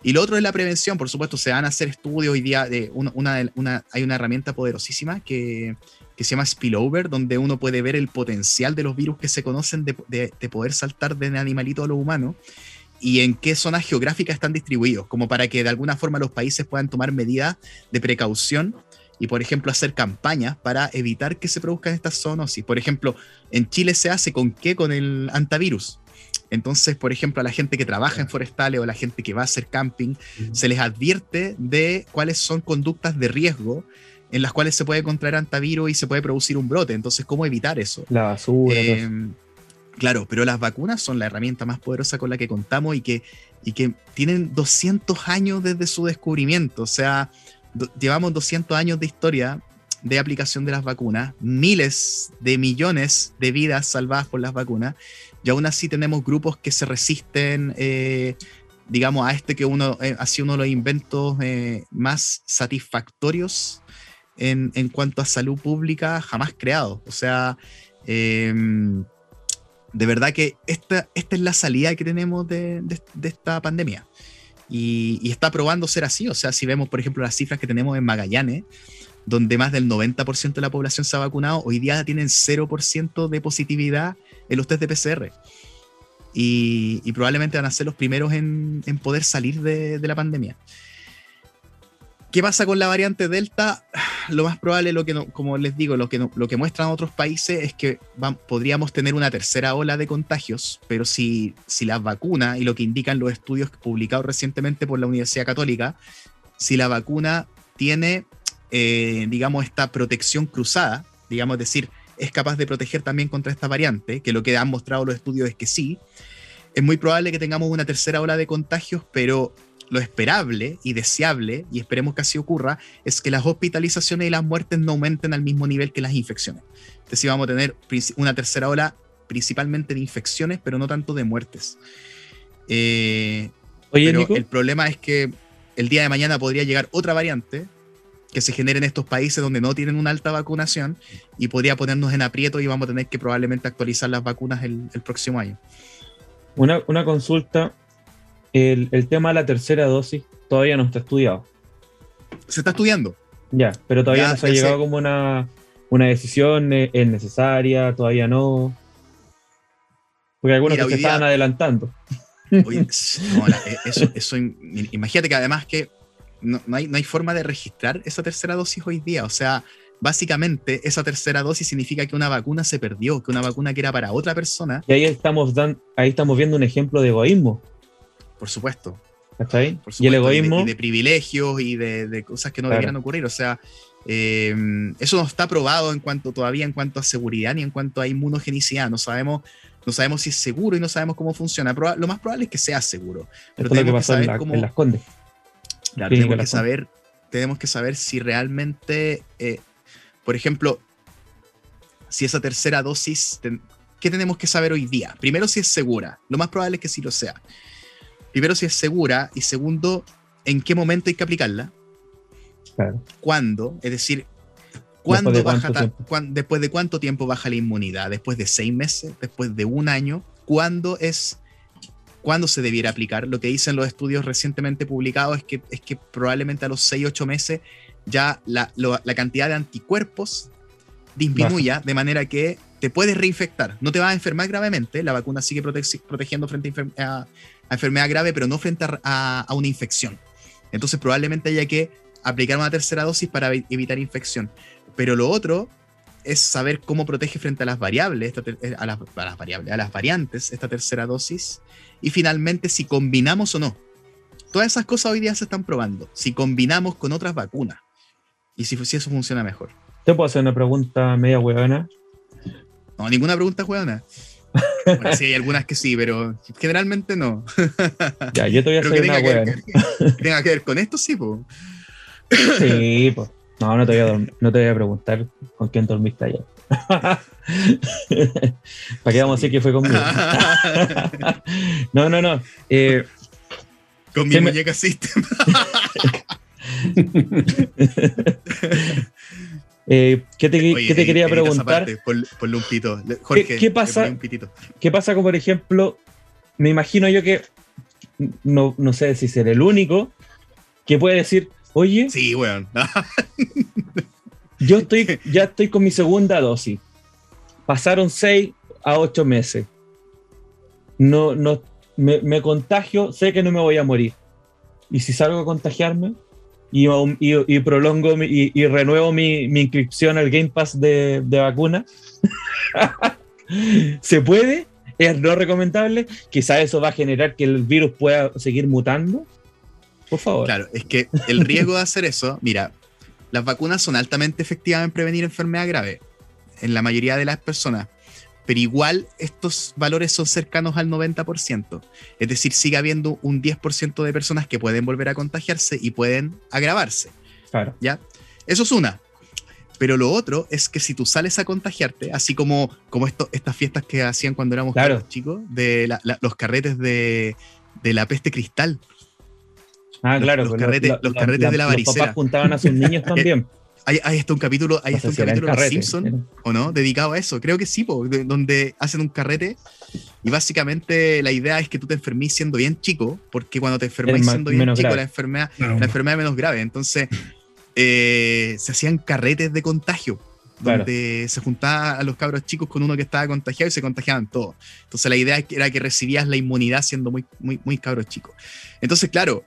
Y lo otro es la prevención, por supuesto, se van a hacer estudios hoy día, de una, una, hay una herramienta poderosísima que, que se llama Spillover, donde uno puede ver el potencial de los virus que se conocen de, de, poder saltar de animalito a lo humano y en qué zonas geográficas están distribuidos, como para que de alguna forma los países puedan tomar medidas de precaución y, por ejemplo, hacer campañas para evitar que se produzcan estas zoonosis. Por ejemplo, en Chile se hace con qué? Con el antivirus. Entonces, por ejemplo, a la gente que trabaja en forestales o a la gente que va a hacer camping, se les advierte de cuáles son conductas de riesgo en las cuales se puede contraer antivirus y se puede producir un brote. Entonces, ¿cómo evitar eso? La basura. Eh, claro, pero las vacunas son la herramienta más poderosa con la que contamos y que, y que tienen 200 años desde su descubrimiento. O sea, llevamos 200 años de historia de aplicación de las vacunas, miles de millones de vidas salvadas por las vacunas, y aún así tenemos grupos que se resisten, eh, digamos, a este que uno eh, ha sido uno de los inventos más satisfactorios en, en cuanto a salud pública jamás creado. O sea, em, de verdad que esta, esta es la salida que tenemos de, de- esta pandemia. Y, y está probando ser así. O sea, si vemos, por ejemplo, las cifras que tenemos en Magallanes, donde más del 90% de la población se ha vacunado, hoy día tienen 0% de positividad en los test de PCR. Y, y probablemente van a ser los primeros en, en poder salir de, de la pandemia. ¿Qué pasa con la variante Delta? Lo más probable, lo que como les digo, lo que, no- lo que muestran otros países es que podríamos tener una tercera ola de contagios, pero si, si la vacuna, y lo que indican los estudios publicados recientemente por la Universidad Católica, si la vacuna tiene, eh, digamos, esta protección cruzada, digamos, es decir, es capaz de proteger también contra esta variante, que lo que han mostrado los estudios es que sí, es muy probable que tengamos una tercera ola de contagios, pero lo esperable y deseable, y esperemos que así ocurra, es que las hospitalizaciones y las muertes no aumenten al mismo nivel que las infecciones. Entonces vamos a tener una tercera ola principalmente de infecciones, pero no tanto de muertes. Eh, Oye, pero Nico, el problema es que el día de mañana podría llegar otra variante que se genere en estos países donde no tienen una alta vacunación y podría ponernos en aprieto y vamos a tener que probablemente actualizar las vacunas el, el próximo año. una, una consulta. El, el tema de la tercera dosis todavía no está estudiado. Se está estudiando. Ya, pero todavía Ya, no se ha sé. llegado como una, una decisión, eh, es necesaria, todavía no. Porque algunos Mira, que se hoy día- estaban adelantando. No, la- eh, eso, eso im- imagínate que además que no, no hay, no hay forma de registrar esa tercera dosis hoy día. O sea, básicamente esa tercera dosis significa que una vacuna se perdió, que una vacuna que era para otra persona, Y ahí estamos, dan, ahí estamos viendo un ejemplo de egoísmo. Por supuesto. ¿Cachai? por y el supuesto, egoísmo. Y de, y de privilegios y de, de cosas que no Claro. debieran ocurrir. O sea, eh, eso no está probado en cuanto todavía en cuanto a seguridad ni en cuanto a inmunogenicidad. No sabemos, no sabemos si es seguro y no sabemos cómo funciona. Proba- lo más probable es que sea seguro. pero esto es lo que tenemos que pasó en, saber la- cómo- en las Condes. Claro, tenemos que las saber, tenemos que saber si realmente, eh, por ejemplo, si esa tercera dosis, ten- ¿qué tenemos que saber hoy día? Primero, si es segura. Lo más probable es que sí lo sea. Primero, si es segura. Y segundo, ¿en qué momento hay que aplicarla? Claro. ¿Cuándo? Es decir, ¿Después ¿cuándo de baja cuán- ¿después de cuánto tiempo baja la inmunidad? ¿Después de seis meses? ¿Después de un año? ¿Cuándo es cuándo se debiera aplicar? Lo que dicen los estudios recientemente publicados es que, es que probablemente a los 6, 8 meses ya la, lo- la cantidad de anticuerpos disminuya de manera que te puedes reinfectar. No te vas a enfermar gravemente, la vacuna sigue prote- protegiendo frente a, a- enfermedad grave, pero no frente a, a- a una infección. Entonces probablemente haya que aplicar una tercera dosis para evi- evitar infección. Pero lo otro es saber cómo protege frente a las variables, eh, a, las, a las variables, a las variantes, esta tercera dosis. Y finalmente, si combinamos o no. Todas esas cosas hoy día se están probando. Si combinamos con otras vacunas. Y si, si eso funciona mejor. ¿Te puedo hacer una pregunta media huevona? No, ninguna pregunta, juegana. Bueno, sí, hay algunas que sí, pero generalmente no. Ya, yo te voy a hacer una tenga que, tenga que ver con esto, sí, pues. Sí, pues. No, no te, voy a, no te voy a preguntar con quién dormiste ayer. ¿Para qué vamos a decir que fue conmigo? no, no, no. Eh, Con mi Sí, me- muñeca System. eh, ¿Qué te, Oye, qué te edita- quería preguntar? parte, ponle un pito. Jorge, ¿Qué- pasa? ponle un pitito. ¿Qué pasa con, por ejemplo, me imagino yo que, no, no sé si seré el único, que puede decir, oye, Sí, weón. yo estoy, ya estoy con mi segunda dosis. Pasaron seis a ocho meses. No, no, me, me contagio, sé que no me voy a morir. Y si salgo a contagiarme y, prolongo mi- y, renuevo mi, mi inscripción al Game Pass de, de vacuna, ¿se puede? ¿Es no recomendable? Quizá eso va a generar que el virus pueda seguir mutando. Por favor. Claro, es que el riesgo de hacer eso, mira, las vacunas son altamente efectivas en prevenir enfermedad grave en la mayoría de las personas, pero igual estos valores son cercanos al 90%. Es decir, sigue habiendo un 10% de personas que pueden volver a contagiarse y pueden agravarse. Claro. ¿ya? Eso es una. Pero lo otro es que si tú sales a contagiarte, así como, como esto, estas fiestas que hacían cuando éramos Claro. chicos, de la- la- los carretes de, de la peste cristal. Ah, Los- claro. los pues carretes- los carretes de la Los varicela. papás juntaban a sus niños también. Hay, hay hasta un capítulo, hay No hasta un capítulo de era- ¿o no? Dedicado a eso. Creo que sí, po, de- donde hacen un carrete y básicamente la idea es que tú te enfermís siendo bien chico, porque cuando te enfermáis siendo bien chico, grave. la enfermedad, Claro. la enfermedad es menos grave. Entonces, eh, se hacían carretes de contagio, Claro. donde se juntaban a los cabros chicos con uno que estaba contagiado y se contagiaban todos. Entonces, la idea era que recibías la inmunidad siendo muy, muy, muy cabros chicos. Entonces, claro,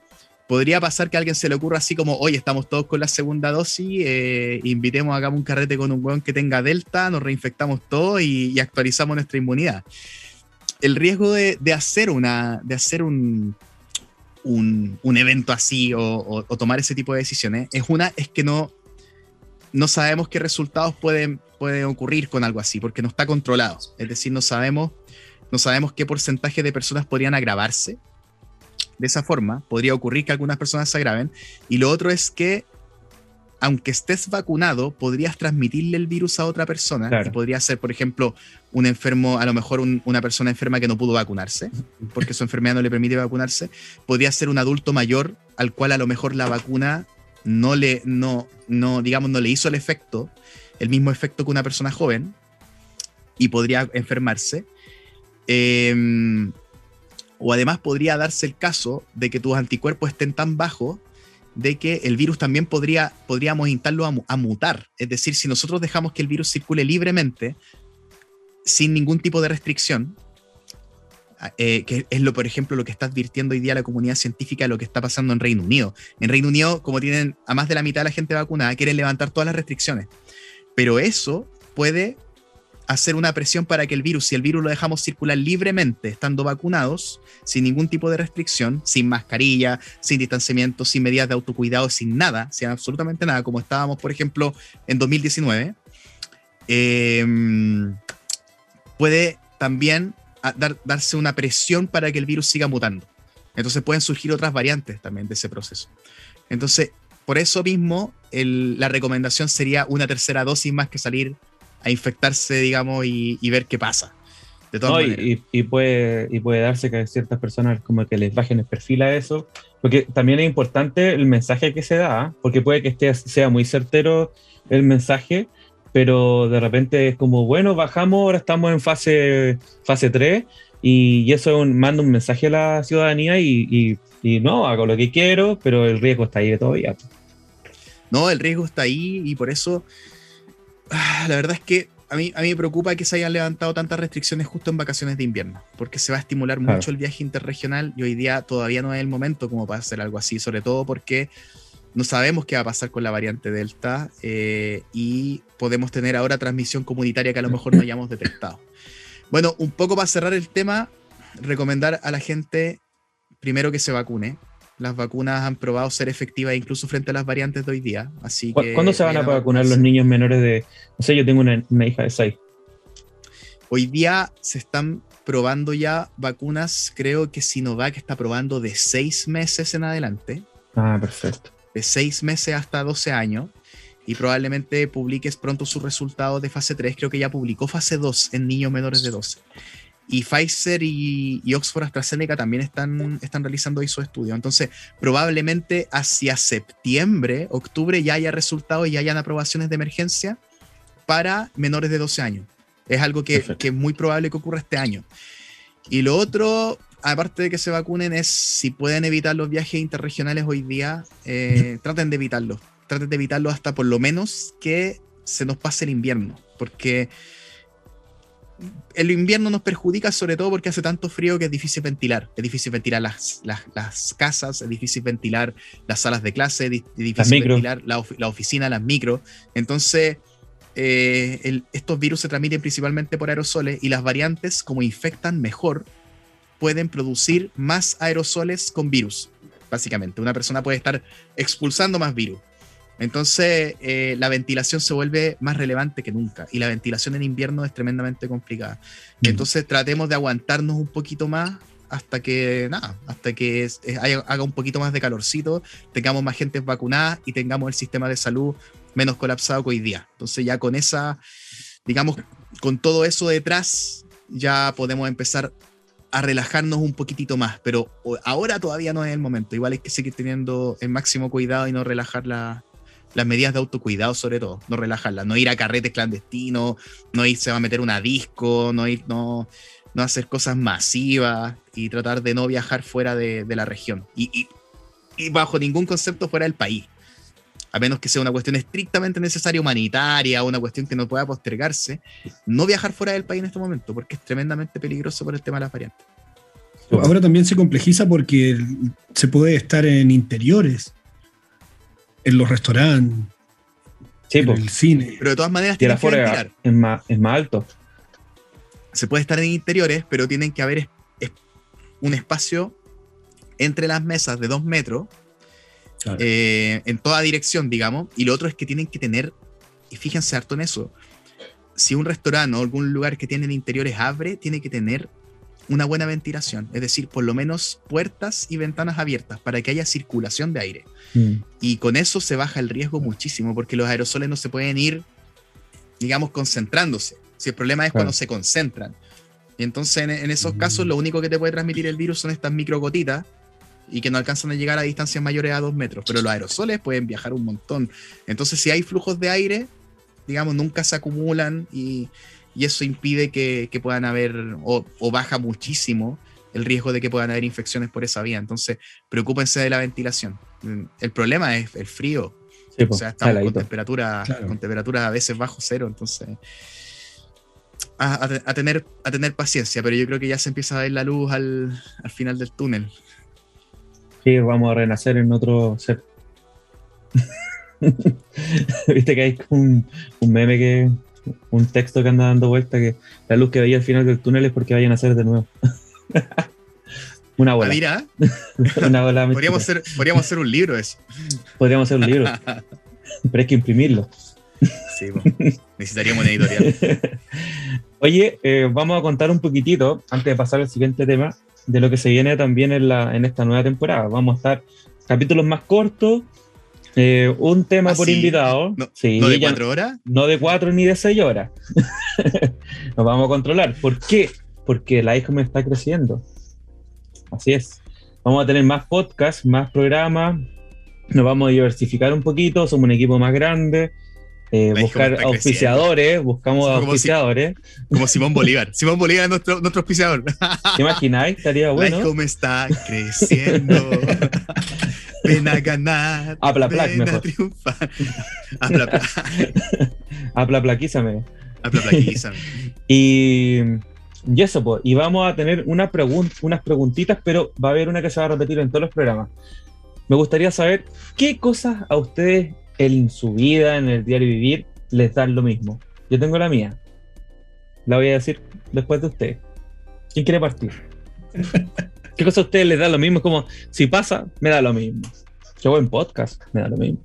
podría pasar que a alguien se le ocurra así como, oye, estamos todos con la segunda dosis, eh, invitemos, hagamos un carrete con un weón que tenga delta, nos reinfectamos todos y, y actualizamos nuestra inmunidad. El riesgo de, de hacer, una, de hacer un, un, un evento así o, o- o tomar ese tipo de decisiones es una, es que no, no sabemos qué resultados pueden, pueden ocurrir con algo así, porque no está controlado. Es decir, no sabemos, no sabemos qué porcentaje de personas podrían agravarse de esa forma. Podría ocurrir que algunas personas se agraven. Y lo otro es que, aunque estés vacunado, podrías transmitirle el virus a otra persona. Claro. Podría ser, por ejemplo, un enfermo, a lo mejor un- una persona enferma que no pudo vacunarse, porque su enfermedad no le permite vacunarse. Podría ser un adulto mayor al cual a lo mejor la vacuna no le, no, no, digamos, no le hizo el efecto, el mismo efecto que una persona joven, y podría enfermarse. Em, o además podría darse el caso de que tus anticuerpos estén tan bajos de que el virus también podría, podríamos instarlo a, mu- a mutar. Es decir, si nosotros dejamos que el virus circule libremente, sin ningún tipo de restricción, eh, que es lo, por ejemplo, lo que está advirtiendo hoy día la comunidad científica lo que está pasando en Reino Unido. En Reino Unido, como tienen a más de la mitad de la gente vacunada, quieren levantar todas las restricciones. Pero eso puede hacer una presión para que el virus, si el virus lo dejamos circular libremente, estando vacunados, sin ningún tipo de restricción, sin mascarilla, sin distanciamiento, sin medidas de autocuidado, sin nada, sin absolutamente nada, como estábamos, por ejemplo, en 2019, eh, puede también a- dar- darse una presión para que el virus siga mutando. Entonces pueden surgir otras variantes también de ese proceso. Entonces, por eso mismo, la recomendación sería una tercera dosis más que salir a infectarse, digamos, y, y ver qué pasa. De todas No, maneras. y, puede, y puede darse que a ciertas personas como que les bajen el perfil a eso, porque también es importante el mensaje que se da, ¿ah? porque puede que esté, sea muy certero el mensaje, pero de repente es como, bueno, bajamos, ahora estamos en fase, fase 3, y, eso es un- manda un mensaje a la ciudadanía y, y- y no, hago lo que quiero, pero el riesgo está ahí todavía. No, el riesgo está ahí y por eso la verdad es que a mí, a mí me preocupa que se hayan levantado tantas restricciones justo en vacaciones de invierno, porque se va a estimular Claro. mucho el viaje interregional y hoy día todavía no es el momento como para hacer algo así, sobre todo porque no sabemos qué va a pasar con la variante Delta eh, y podemos tener ahora transmisión comunitaria que a lo mejor no hayamos detectado. Bueno, un poco para cerrar el tema, recomendar a la gente primero que se vacune. Las vacunas han probado ser efectivas incluso frente a las variantes de hoy día. Así ¿Cu- que ¿Cuándo se van a vacunar los niños menores de, no sé, yo tengo una, una hija de 6? Hoy día se están probando ya vacunas, creo que Sinovac está probando de seis meses en adelante, Ah, perfecto. de seis meses hasta 12 años, y probablemente publiques pronto sus resultados de fase 3, creo que ya publicó fase 2 en niños menores de 12. Y Pfizer y, y Oxford AstraZeneca también están, están realizando su estudio. Entonces, probablemente hacia septiembre, octubre, ya haya resultados y ya hayan aprobaciones de emergencia para menores de 12 años. Es algo que es muy probable que ocurra este año. Y lo otro, aparte de que se vacunen, es si pueden evitar los viajes interregionales hoy día, eh, traten de evitarlos. Traten de evitarlos hasta por lo menos que se nos pase el invierno. Porque el invierno nos perjudica sobre todo porque hace tanto frío que es difícil ventilar. Es difícil ventilar las, las, las casas, es difícil ventilar las salas de clase, es di- es difícil ventilar la, la oficina, las micro. Entonces, eh, el- estos virus se transmiten principalmente por aerosoles y las variantes, como infectan mejor, pueden producir más aerosoles con virus, básicamente. Una persona puede estar expulsando más virus. Entonces, eh, la ventilación se vuelve más relevante que nunca. Y la ventilación en invierno es tremendamente complicada. Mm. Entonces, tratemos de aguantarnos un poquito más hasta que, nada, hasta que es- es- haya- haga un poquito más de calorcito, tengamos más gente vacunada y tengamos el sistema de salud menos colapsado que hoy día. Entonces, ya con esa, digamos, con todo eso detrás, ya podemos empezar a relajarnos un poquitito más, pero ahora todavía no es el momento. Igual hay que seguir teniendo el máximo cuidado y no relajar la- las medidas de autocuidado sobre todo, no relajarlas, no ir a carretes clandestinos, no irse a meter una disco, no ir, no, no hacer cosas masivas y tratar de no viajar fuera de, la región y, y, bajo ningún concepto fuera del país. A menos que sea una cuestión estrictamente necesaria, humanitaria, una cuestión que no pueda postergarse, no viajar fuera del país en este momento, porque es tremendamente peligroso por el tema de las variantes. Ahora también se complejiza porque se puede estar en interiores, en los restaurantes, en el cine. Pero de todas maneras, tiene que Es más, es más alto se puede estar en interiores, pero tienen que haber un espacio entre las mesas de dos metros eh, en toda dirección, digamos. Y lo otro es que tienen que tener, y fíjense harto en eso, si un restaurante o algún lugar que tiene interiores abre, tiene que tener una buena ventilación, es decir, por lo menos puertas y ventanas abiertas para que haya circulación de aire. Mm. Y con eso se baja el riesgo muchísimo, porque los aerosoles no se pueden ir, digamos, concentrándose. Si el problema es cuando se concentran. Y entonces en, esos casos lo único que te puede transmitir el virus son estas microgotitas y que no alcanzan a llegar a distancias mayores a dos metros. Pero los aerosoles pueden viajar un montón. Entonces si hay flujos de aire, digamos, nunca se acumulan y, eso impide que, puedan haber o, baja muchísimo el riesgo de que puedan haber infecciones por esa vía. Entonces, preocúpense de la ventilación. El problema es el frío. o sea, estamos con temperatura, con temperatura a veces bajo cero, entonces a, tener, a tener paciencia, pero yo creo que ya se empieza a ver la luz al, final del túnel. Sí, vamos a renacer en otro ser. Viste que hay un, meme que. un texto que anda dando vuelta que la luz que veía al final del túnel es porque vayan a nacer de nuevo. Una bola. Ah, mira. Una bola podríamos, hacer, podríamos hacer un libro eso. Podríamos hacer un libro. pero hay que imprimirlo. Sí, necesitaríamos una editorial. Oye, eh, vamos a contar un poquitito, antes de pasar al siguiente tema, de lo que se viene también en, la, en esta nueva temporada. Vamos a estar capítulos más cortos, eh, un tema ¿Ah, por invitado. No, ¿No de cuatro horas? No de cuatro ni de seis horas. Nos vamos a controlar. ¿Por qué? Porque la me está creciendo. Así es. Vamos a tener más podcasts, más programas. Nos vamos a diversificar un poquito. Somos un equipo más grande. Eh, buscar auspiciadores, buscamos auspiciadores. como Simón Bolívar. Simón Bolívar es nuestro, nuestro auspiciador. ¿Te imagináis? Estaría bueno. cómo está creciendo. ven a ganar. Apla plac, ven mejor. a triunfar. Y, y eso, pues. Y vamos a tener una pregun unas preguntitas, pero va a haber una que se va a repetir en todos los programas. Me gustaría saber qué cosas a ustedes en su vida, en el diario vivir, les dan lo mismo. Yo tengo la mía. La voy a decir después de usted. ¿Quién quiere partir? ¿Qué cosa a ustedes les da lo mismo? Es como, si pasa, me da lo mismo. Yo voy en podcast, me da lo mismo.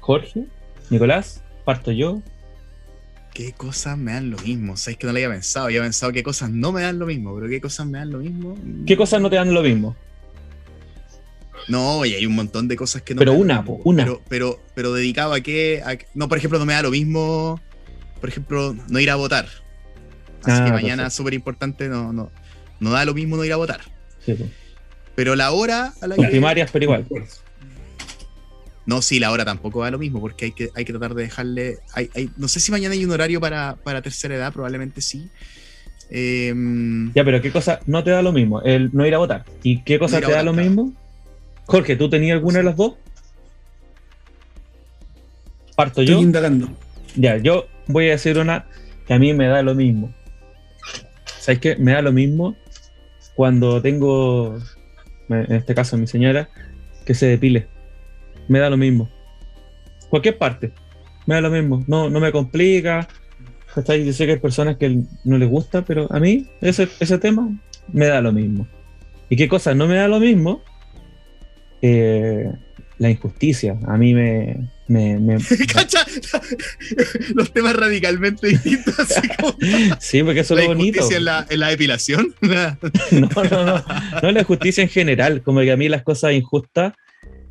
Jorge, Nicolás, parto yo. ¿Qué cosas me dan lo mismo? Sabes que no lo había pensado. Había pensado qué cosas no me dan lo mismo, pero qué cosas me dan lo mismo. ¿Qué cosas no te dan lo mismo? No, y hay un montón de cosas que no. Pero una, una. Pero, pero, pero, dedicado a qué. no, por ejemplo, no me da lo mismo. Por ejemplo, no ir a votar. Así que ah, mañana, súper importante, no, no, no da lo mismo no ir a votar. Sí, Pero la hora a la que. primarias, pero igual. No, sí, la hora tampoco da lo mismo, porque hay que, hay que tratar de dejarle. Hay, hay, no sé si mañana hay un horario para, para tercera edad, probablemente sí. Em, ya, pero ¿qué cosa no te da lo mismo? El no ir a votar. ¿Y qué cosa te da lo mismo? Jorge, ¿tú tenías alguna de las dos? Parto Estoy yo. indagando. Ya, yo voy a decir una que a mí me da lo mismo. ¿Sabes qué? Me da lo mismo cuando tengo, en este caso mi señora, que se depile. Me da lo mismo. Cualquier parte. Me da lo mismo. No, no me complica. Yo sé que hay personas que no les gusta, pero a mí ese, ese tema me da lo mismo. ¿Y qué cosa no me da lo mismo? Eh, la injusticia. A mí me. me, ¿Cacha? Los temas radicalmente distintos. sí, porque eso es lo bonito. ¿La injusticia en la, depilación? no, no, no. No la justicia en general. Como que a mí las cosas injustas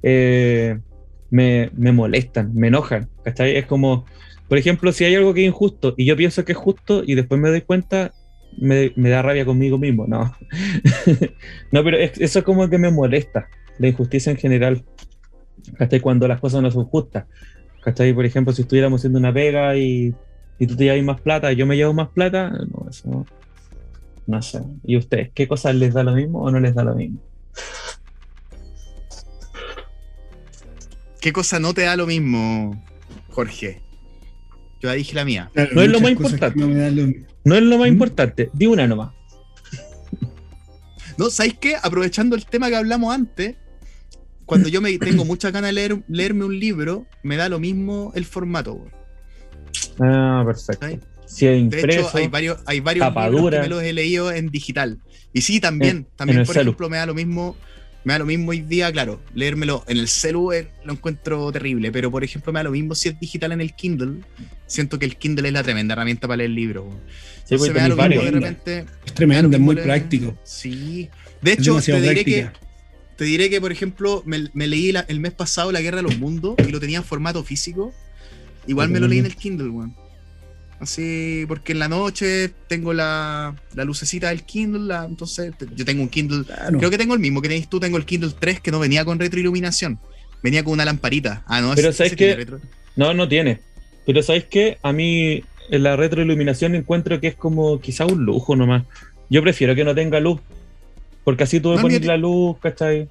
eh, me, me, molestan, me enojan. ¿cachai? Es como, por ejemplo, si hay algo que es injusto y yo pienso que es justo y después me doy cuenta, me, da rabia conmigo mismo. No, no pero eso es como que me molesta la injusticia en general. ¿Cachai? Cuando las cosas no son justas. ¿Cachai? Por ejemplo, si estuviéramos haciendo una pega y, y tú te llevas más plata yo me llevo más plata, no, eso no sé. ¿Y ustedes, qué cosas les da lo mismo o no les da lo mismo? ¿Qué cosa no te da lo mismo, Jorge? Yo ya dije la mía. Claro, No es lo más importante. no lo- No es lo más ¿Mm? importante, di una nomás. No, ¿sabéis qué? Aprovechando el tema que hablamos antes, cuando yo me tengo muchas ganas de leer, leerme un libro, me da lo mismo el formato. Ah, perfecto. Si es De impreso, hecho, hay varios, hay varios libros que me los he leído en digital. Y sí, también, En- también en por celu. ejemplo, me da lo mismo. Me da lo mismo hoy día, claro, leérmelo en el celu lo encuentro terrible, pero por ejemplo me da lo mismo si es digital en el Kindle. Siento que el Kindle es la tremenda herramienta para leer libros. weón. sí, pues, me da mismo de varios. repente. Es tremendo, es muy leer- práctico. Sí. De Es hecho, te diré, que, te diré que, por ejemplo, me, me leí la- el mes pasado La Guerra de los Mundos y lo tenía en formato físico. Igual me lo leí en el Kindle, weón. Así, porque en la noche tengo la, la lucecita del Kindle, la- entonces yo tengo un Kindle, Claro. creo que tengo el mismo que tenéis tú, tengo el Kindle 3 que no venía con retroiluminación, venía con una lamparita. Ah, no, Pero ese- ¿sabes ese tiene retro. No, no tiene. Pero ¿sabes qué? A mí en la retroiluminación encuentro que es como quizá un lujo nomás. Yo prefiero que no tenga luz. Porque así tú No, pones la luz, ¿cachai?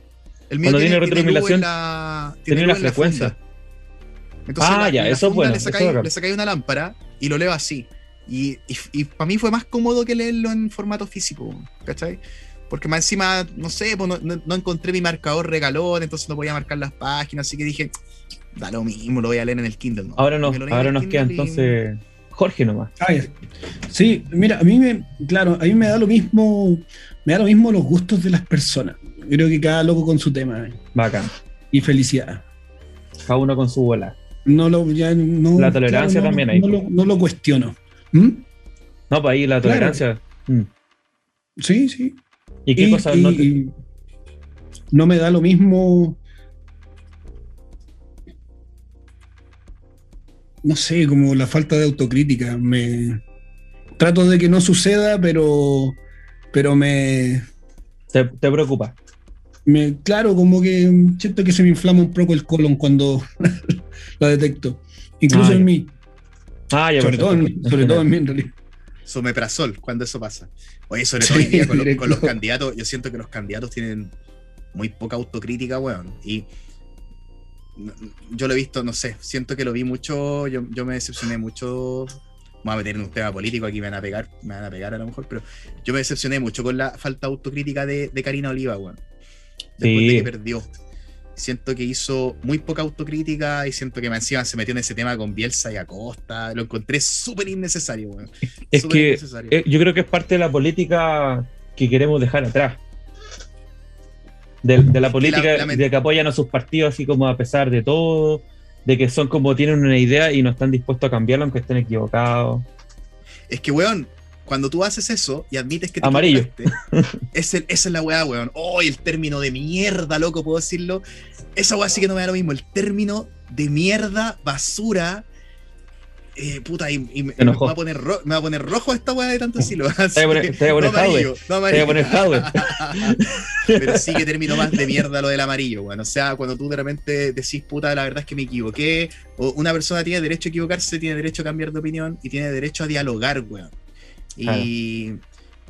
El mío Cuando tiene retroiluminación, en la- Tiene luz la frecuencia. Entonces, Ah, la- ya, en la eso bueno, Le eso sacáis, es bacán. le sacáis una lámpara y lo leo así. Y, y, para mí fue más cómodo que leerlo en formato físico, ¿cachai? Porque más encima, no sé, pues no, no- no encontré mi marcador regalón, entonces no podía marcar las páginas, así que dije, da lo mismo, lo voy a leer en el Kindle. ¿no? Ahora, no, Me lo leí en ahora nos queda y- entonces Jorge nomás. Ah. Sí, mira, a mí me, claro, a mí me da lo mismo, me da lo mismo los gustos de las personas. Creo que cada loco con su tema. eh. Bacán. Y felicidad. Cada uno con su bola. No lo, ya no, La tolerancia no, también no, hay. No, lo, no lo cuestiono. ¿Mm? No, para ahí la Claro. tolerancia. Mm. Sí, sí. ¿Y qué Y- cosas y- no te- no me da lo mismo. No sé, como la falta de autocrítica. Me trato de que no suceda, pero, pero me, te, te preocupa? me, claro, como que siento que se me inflama un poco el colon cuando lo detecto. Incluso Ah, en mí, Ah, ya, sobre, todo en, sobre todo en mí en realidad. Someprazol, cuando eso pasa. Oye, sobre Sí, todo hoy día con, los- directo. con los candidatos, yo siento que los candidatos tienen muy poca autocrítica, weón. Y yo lo he visto, no sé, siento que lo vi mucho, yo, yo me decepcioné mucho. Me voy a meter en un tema político, aquí me van a pegar, me van a pegar a lo mejor, pero yo me decepcioné mucho con la falta de autocrítica de, de Karina Oliva, weón. Después Sí. de que perdió. Siento que hizo muy poca autocrítica y siento que encima se metió en ese tema con Bielsa y Acosta. Lo encontré súper innecesario, weón. Es que innecesario. eh, yo creo que es parte de la política que queremos dejar atrás. De, de la política la- la- de que apoyan a sus partidos así como a pesar de todo, de que son como tienen una idea y no están dispuestos a cambiarla aunque estén equivocados. Es que, weón, cuando tú haces eso y admites que te Amarillo. es el- esa es la weá, weón. Oh, el término de mierda, loco, puedo decirlo. Esa weá sí que no me da lo mismo. El término de mierda, basura. eh, puta, y, y me, va a poner ro- me va a poner rojo esta weá de tanto decirlo. Te voy a poner- que- te voy a poner no amarillo, Te voy amarillo. a poner. Pero sí que termino más de mierda lo del amarillo, weón. O sea, cuando tú de repente decís, puta, la verdad es que me equivoqué, o una persona tiene derecho a equivocarse, tiene derecho a cambiar de opinión y tiene derecho a dialogar, weón. Y,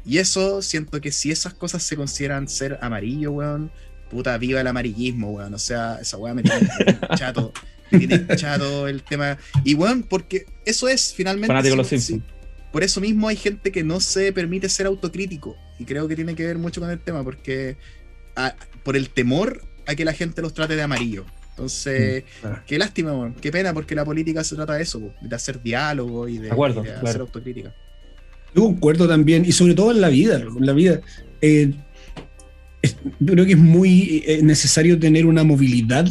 y eso, siento que si esas cosas se consideran ser amarillo, weón, puta, viva el amarillismo, weón. O sea, esa weá me tiene chato. Me tiene chato el tema. Y weón, porque eso es finalmente. Fanático los Simpsons. por eso mismo hay gente que no se permite ser autocrítico. Y creo que tiene que ver mucho con el tema, porque a- por el temor a que la gente los trate de amarillo. Entonces, Mm, ah. qué lástima, weón. Qué pena, porque la política se trata de eso, de hacer diálogo y de, acuerdo, y de hacer autocrítica. Yo concuerdo también, y sobre todo en la vida, en la vida. eh, es- yo creo que es muy eh, necesario tener una movilidad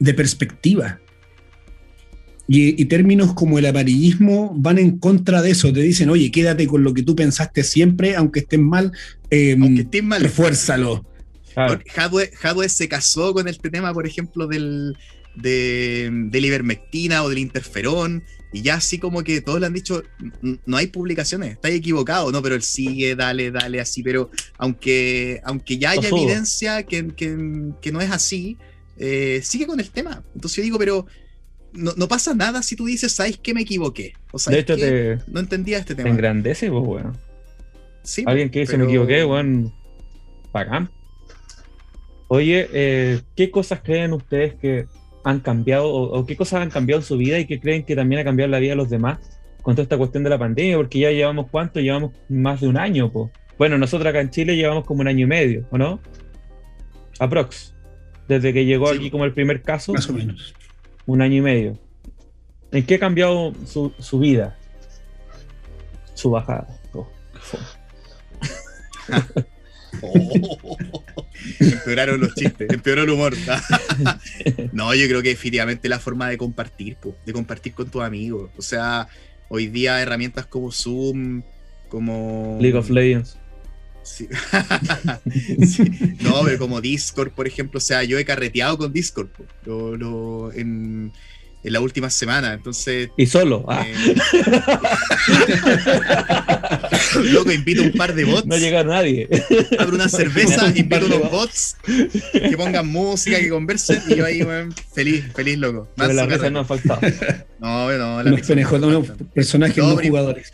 de perspectiva. Y, y términos como el amarillismo van en contra de eso. Te dicen, oye, quédate con lo que tú pensaste siempre, aunque estés mal, eh, Aunque estés mal. refuérzalo. Claro. Hadwe, Hadwe se casó con este tema, por ejemplo, del, de, del ivermectina o del interferón, y ya así como que todos le han dicho, "N- no hay publicaciones, estáis equivocado, no, pero él sigue, dale, dale, así, pero aunque, aunque ya haya evidencia que, que- que no es así, eh, sigue con el tema. Entonces yo digo, pero no, no, pasa nada si tú dices, ¿sabes qué me equivoqué? O de hecho, te, no entendía este tema. Te engrandece, pues, weón. Sí, Alguien que dice, pero... me equivoqué, weón. Bacán. Oye, eh, ¿qué cosas creen ustedes que han cambiado o, o, qué cosas han cambiado en su vida y que creen que también ha cambiado la vida de los demás con toda esta cuestión de la pandemia? Porque ya llevamos cuánto, llevamos más de un año, pues. Bueno, nosotros acá en Chile llevamos como un año y medio, ¿o no? Aprox. Desde que llegó sí, aquí como el primer caso. Más o menos. Un año y medio. ¿En qué ha cambiado su, su vida? Su bajada. Oh. Oh. Empeoraron los chistes, empeoró el humor. no, yo creo que definitivamente la forma de compartir, po, de compartir con tus amigos. O sea, hoy día herramientas como Zoom, como. League of Legends. Sí. sí. No, pero como Discord, por ejemplo. O sea, yo he carreteado con Discord po, lo, lo, en, en la última semana. Entonces. Y solo. Ah. Eh, loco, invito un par de bots. No llega nadie. Abro una cerveza, invito unos bots que pongan música, que conversen. Y yo ahí, bueno, feliz, feliz, loco. Pero la risa no ha faltado. No, no, la Unos penejos, unos personajes no, no jugadores.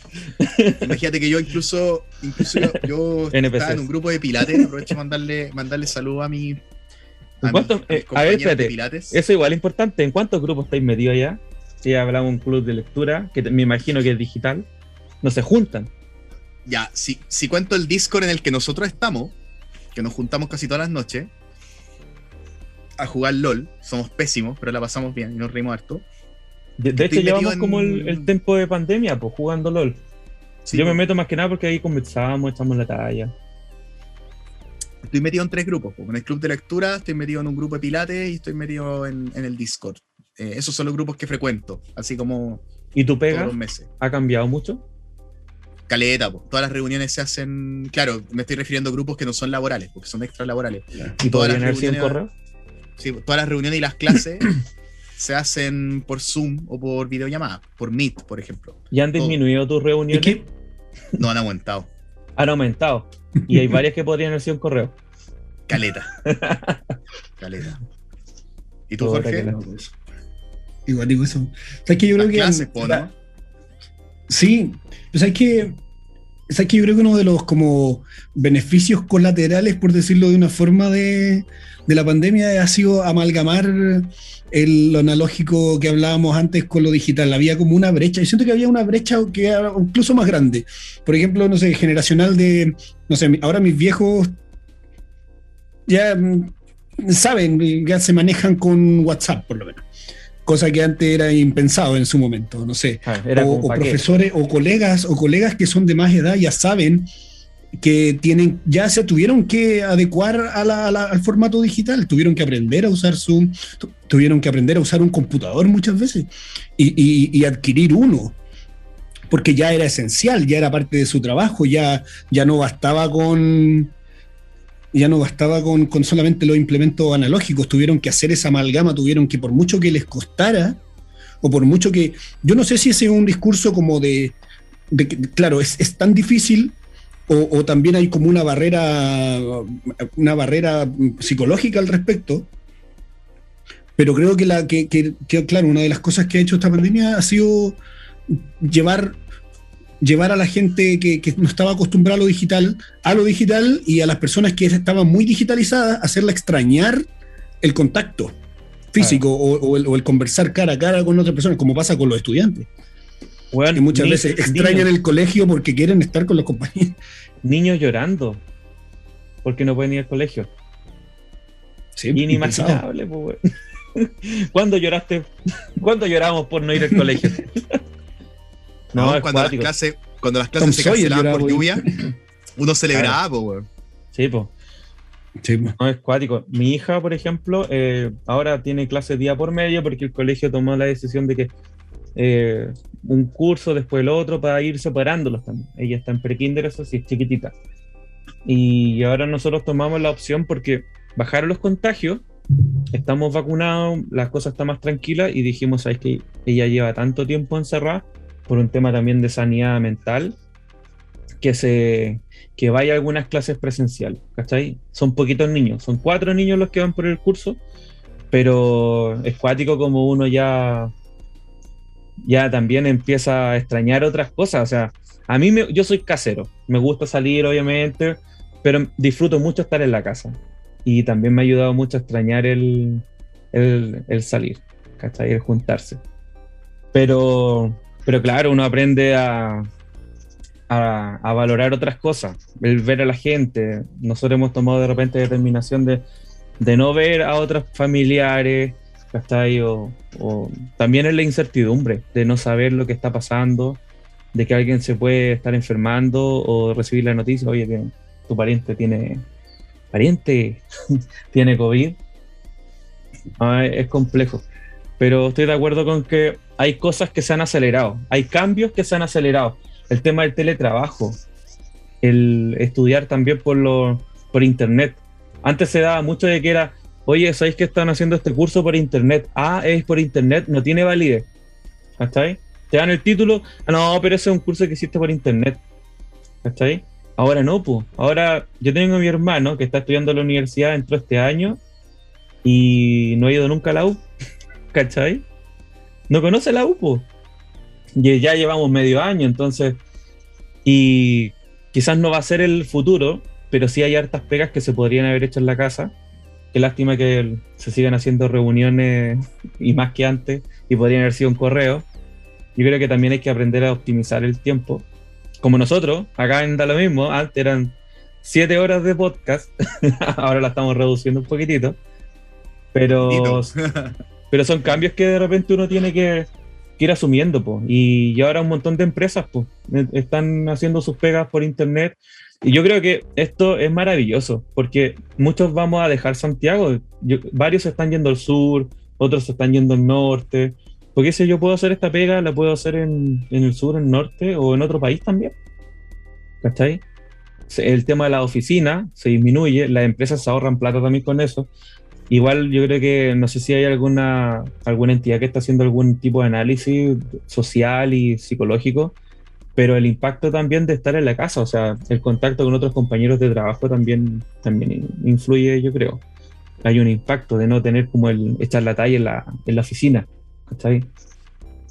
Imagínate que yo incluso, incluso yo, yo estaba en un grupo de pilates. Aprovecho de mandarle, mandarle saludos a mi. ¿En cuántos, eh, a ver, espérate. Eso igual es importante. ¿En cuántos grupos estáis metidos allá? Si hablamos un club de lectura, que me imagino que es digital, no se juntan. Ya, si, si cuento el Discord en el que nosotros estamos, que nos juntamos casi todas las noches a jugar LOL, somos pésimos, pero la pasamos bien y nos reímos harto. De, de hecho, llevamos en... como el, el, tiempo de pandemia, pues jugando LOL. Sí, Yo pues. me meto más que nada porque ahí conversamos, echamos la talla. Estoy metido en tres grupos. En el club de lectura, estoy metido en un grupo de pilates y estoy metido en, en el Discord. Eh, esos son los grupos que frecuento, así como. ¿Y tu pega? ¿Ha cambiado mucho? Caleta, pues. todas las reuniones se hacen. Claro, me estoy refiriendo a grupos que no son laborales, porque son extra laborales. ¿Y todas las reuniones. correo? Sí, todas las reuniones y las clases se hacen por Zoom o por videollamada, por Meet, por ejemplo. ¿Y han disminuido tus reuniones? No han aumentado. Han aumentado. Y hay varias que podrían haber sido en correo. Caleta. Caleta. ¿Y tú, Jorge? Igual digo eso. O sea, que yo creo que. Clases, ¿no? Sí, o sea, es que, o sea, que yo creo que uno de los como beneficios colaterales, por decirlo de una forma, de, de la pandemia ha sido amalgamar el, lo analógico que hablábamos antes con lo digital. Había como una brecha. Yo siento que había una brecha que era incluso más grande. Por ejemplo, no sé, generacional de, no sé, ahora mis viejos ya saben, ya se manejan con WhatsApp, por lo menos cosa que antes era impensado en su momento, no sé. Ah, o, o profesores o colegas o colegas que son de más edad ya saben que tienen, ya se tuvieron que adecuar a la, a la, al formato digital, tuvieron que aprender a usar Zoom, tuvieron que aprender a usar un computador muchas veces y, y, y adquirir uno, porque ya era esencial, ya era parte de su trabajo, ya, ya no bastaba con, ya no bastaba con, con, solamente los implementos analógicos, tuvieron que hacer esa amalgama, tuvieron que por mucho que les costara, o por mucho que, yo no sé si ese es un discurso como de, de claro, es, es, tan difícil, o, o, también hay como una barrera, una barrera psicológica al respecto, pero creo que, la, que, que, que, claro, una de las cosas que ha hecho esta pandemia ha sido llevar llevar a la gente que, que, no estaba acostumbrada a lo digital a lo digital y a las personas que estaban muy digitalizadas, hacerla extrañar el contacto físico o, o, el, o, el, conversar cara a cara con otras personas, como pasa con los estudiantes. Bueno, que muchas veces extrañan niños, el colegio porque quieren estar con los compañeros. Niños llorando porque no pueden ir al colegio. Sí, Inimaginable, pues, ¿Cuándo lloraste? ¿Cuándo lloramos por no ir al colegio? No, no cuando, las clases, cuando las clases se cancelaban por lluvia, uno celebraba, claro. po, Sí, po. Sí, po. No, es cuático. Mi hija, por ejemplo, eh, ahora tiene clases día por medio porque el colegio tomó la decisión de que eh, un curso después el otro para ir separándolos también. Ella está en prekinder, eso sí, es chiquitita. Y ahora nosotros tomamos la opción porque bajaron los contagios, estamos vacunados, las cosas están más tranquilas y dijimos, ¿sabes que Ella lleva tanto tiempo encerrada por un tema también de sanidad mental, que se que vaya a algunas clases presenciales, ¿cachai? Son poquitos niños, son cuatro niños los que van por el curso pero es cuático como uno ya, ya también empieza a extrañar otras cosas. O sea, a mí me, yo soy casero, me gusta salir obviamente, pero disfruto mucho estar en la casa. Y también me ha ayudado mucho a extrañar el, el, el salir, ¿cachai? El juntarse. Pero, pero claro, uno aprende a, a, valorar otras cosas, el ver a la gente. Nosotros hemos tomado de repente determinación de, de no ver a otros familiares, ¿cachai? O, o también es la incertidumbre de no saber lo que está pasando, de que alguien se puede estar enfermando o recibir la noticia, oye, que tu pariente tiene pariente tiene COVID. Ah, es complejo. Pero estoy de acuerdo con que hay cosas que se han acelerado, hay cambios que se han acelerado. El tema del teletrabajo, el estudiar también por, lo, por internet. Antes se daba mucho de que era, oye, ¿sabéis que están haciendo este curso por internet? Ah, es por internet, no tiene validez. ¿Está Te dan el título, ah, no, pero ese es un curso que hiciste por internet. ¿Está ahí? Ahora no, pues. Ahora yo tengo a mi hermano que está estudiando en la universidad, entró este año y no ha ido nunca a la U. ¿Cachai? No conoce la U, pues. Y ya llevamos medio año, entonces. Y quizás no va a ser el futuro, pero sí hay hartas pegas que se podrían haber hecho en la casa. Qué lástima que se sigan haciendo reuniones y más que antes y podrían haber sido un correo. Yo creo que también hay que aprender a optimizar el tiempo como nosotros, acá en Da lo mismo, antes eran siete horas de podcast, ahora la estamos reduciendo un poquitito, pero, pero son cambios que de repente uno tiene que, que ir asumiendo, po. y ahora un montón de empresas po, están haciendo sus pegas por internet, y yo creo que esto es maravilloso, porque muchos vamos a dejar Santiago, yo, varios se están yendo al sur, otros se están yendo al norte, porque si yo puedo hacer esta pega, la puedo hacer en, en, el sur, en el norte o en otro país también. ¿Cachai? El tema de la oficina se disminuye, las empresas se ahorran plata también con eso. Igual yo creo que no sé si hay alguna, alguna entidad que está haciendo algún tipo de análisis social y psicológico, pero el impacto también de estar en la casa, o sea, el contacto con otros compañeros de trabajo también, también influye, yo creo. Hay un impacto de no tener como el echar la talla en la, en la oficina. ¿cachai?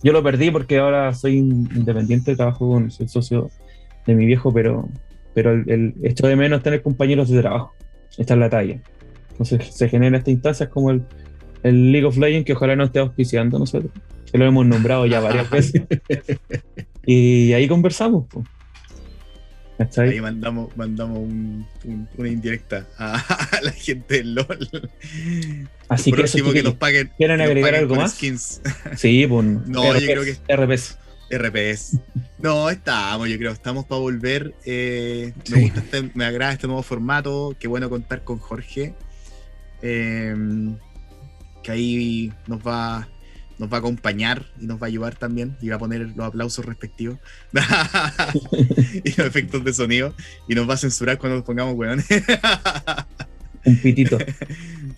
Yo lo perdí porque ahora soy independiente, trabajo con el socio de mi viejo, pero, pero el, el de menos tener compañeros de trabajo. Esta es la talla. Entonces se genera esta instancia como el, el League of Legends que ojalá no esté auspiciando nosotros, que lo hemos nombrado ya varias veces. y ahí conversamos. Pues. Ahí mandamos, mandamos un, un, una indirecta a, a, la gente del LOL. Así que, eso, que nos paguen. ¿Quieren que agregar algo más? Skins. Sí, pues. No, RPs, yo creo que. RPs. RPs. No, estamos, yo creo, estamos para volver. Eh, me gusta este, me agrada este nuevo formato. Qué bueno contar con Jorge. Eh, que ahí nos va nos va a acompañar y nos va a ayudar también y va a poner los aplausos respectivos y los efectos de sonido y nos va a censurar cuando nos pongamos weones. un pitito.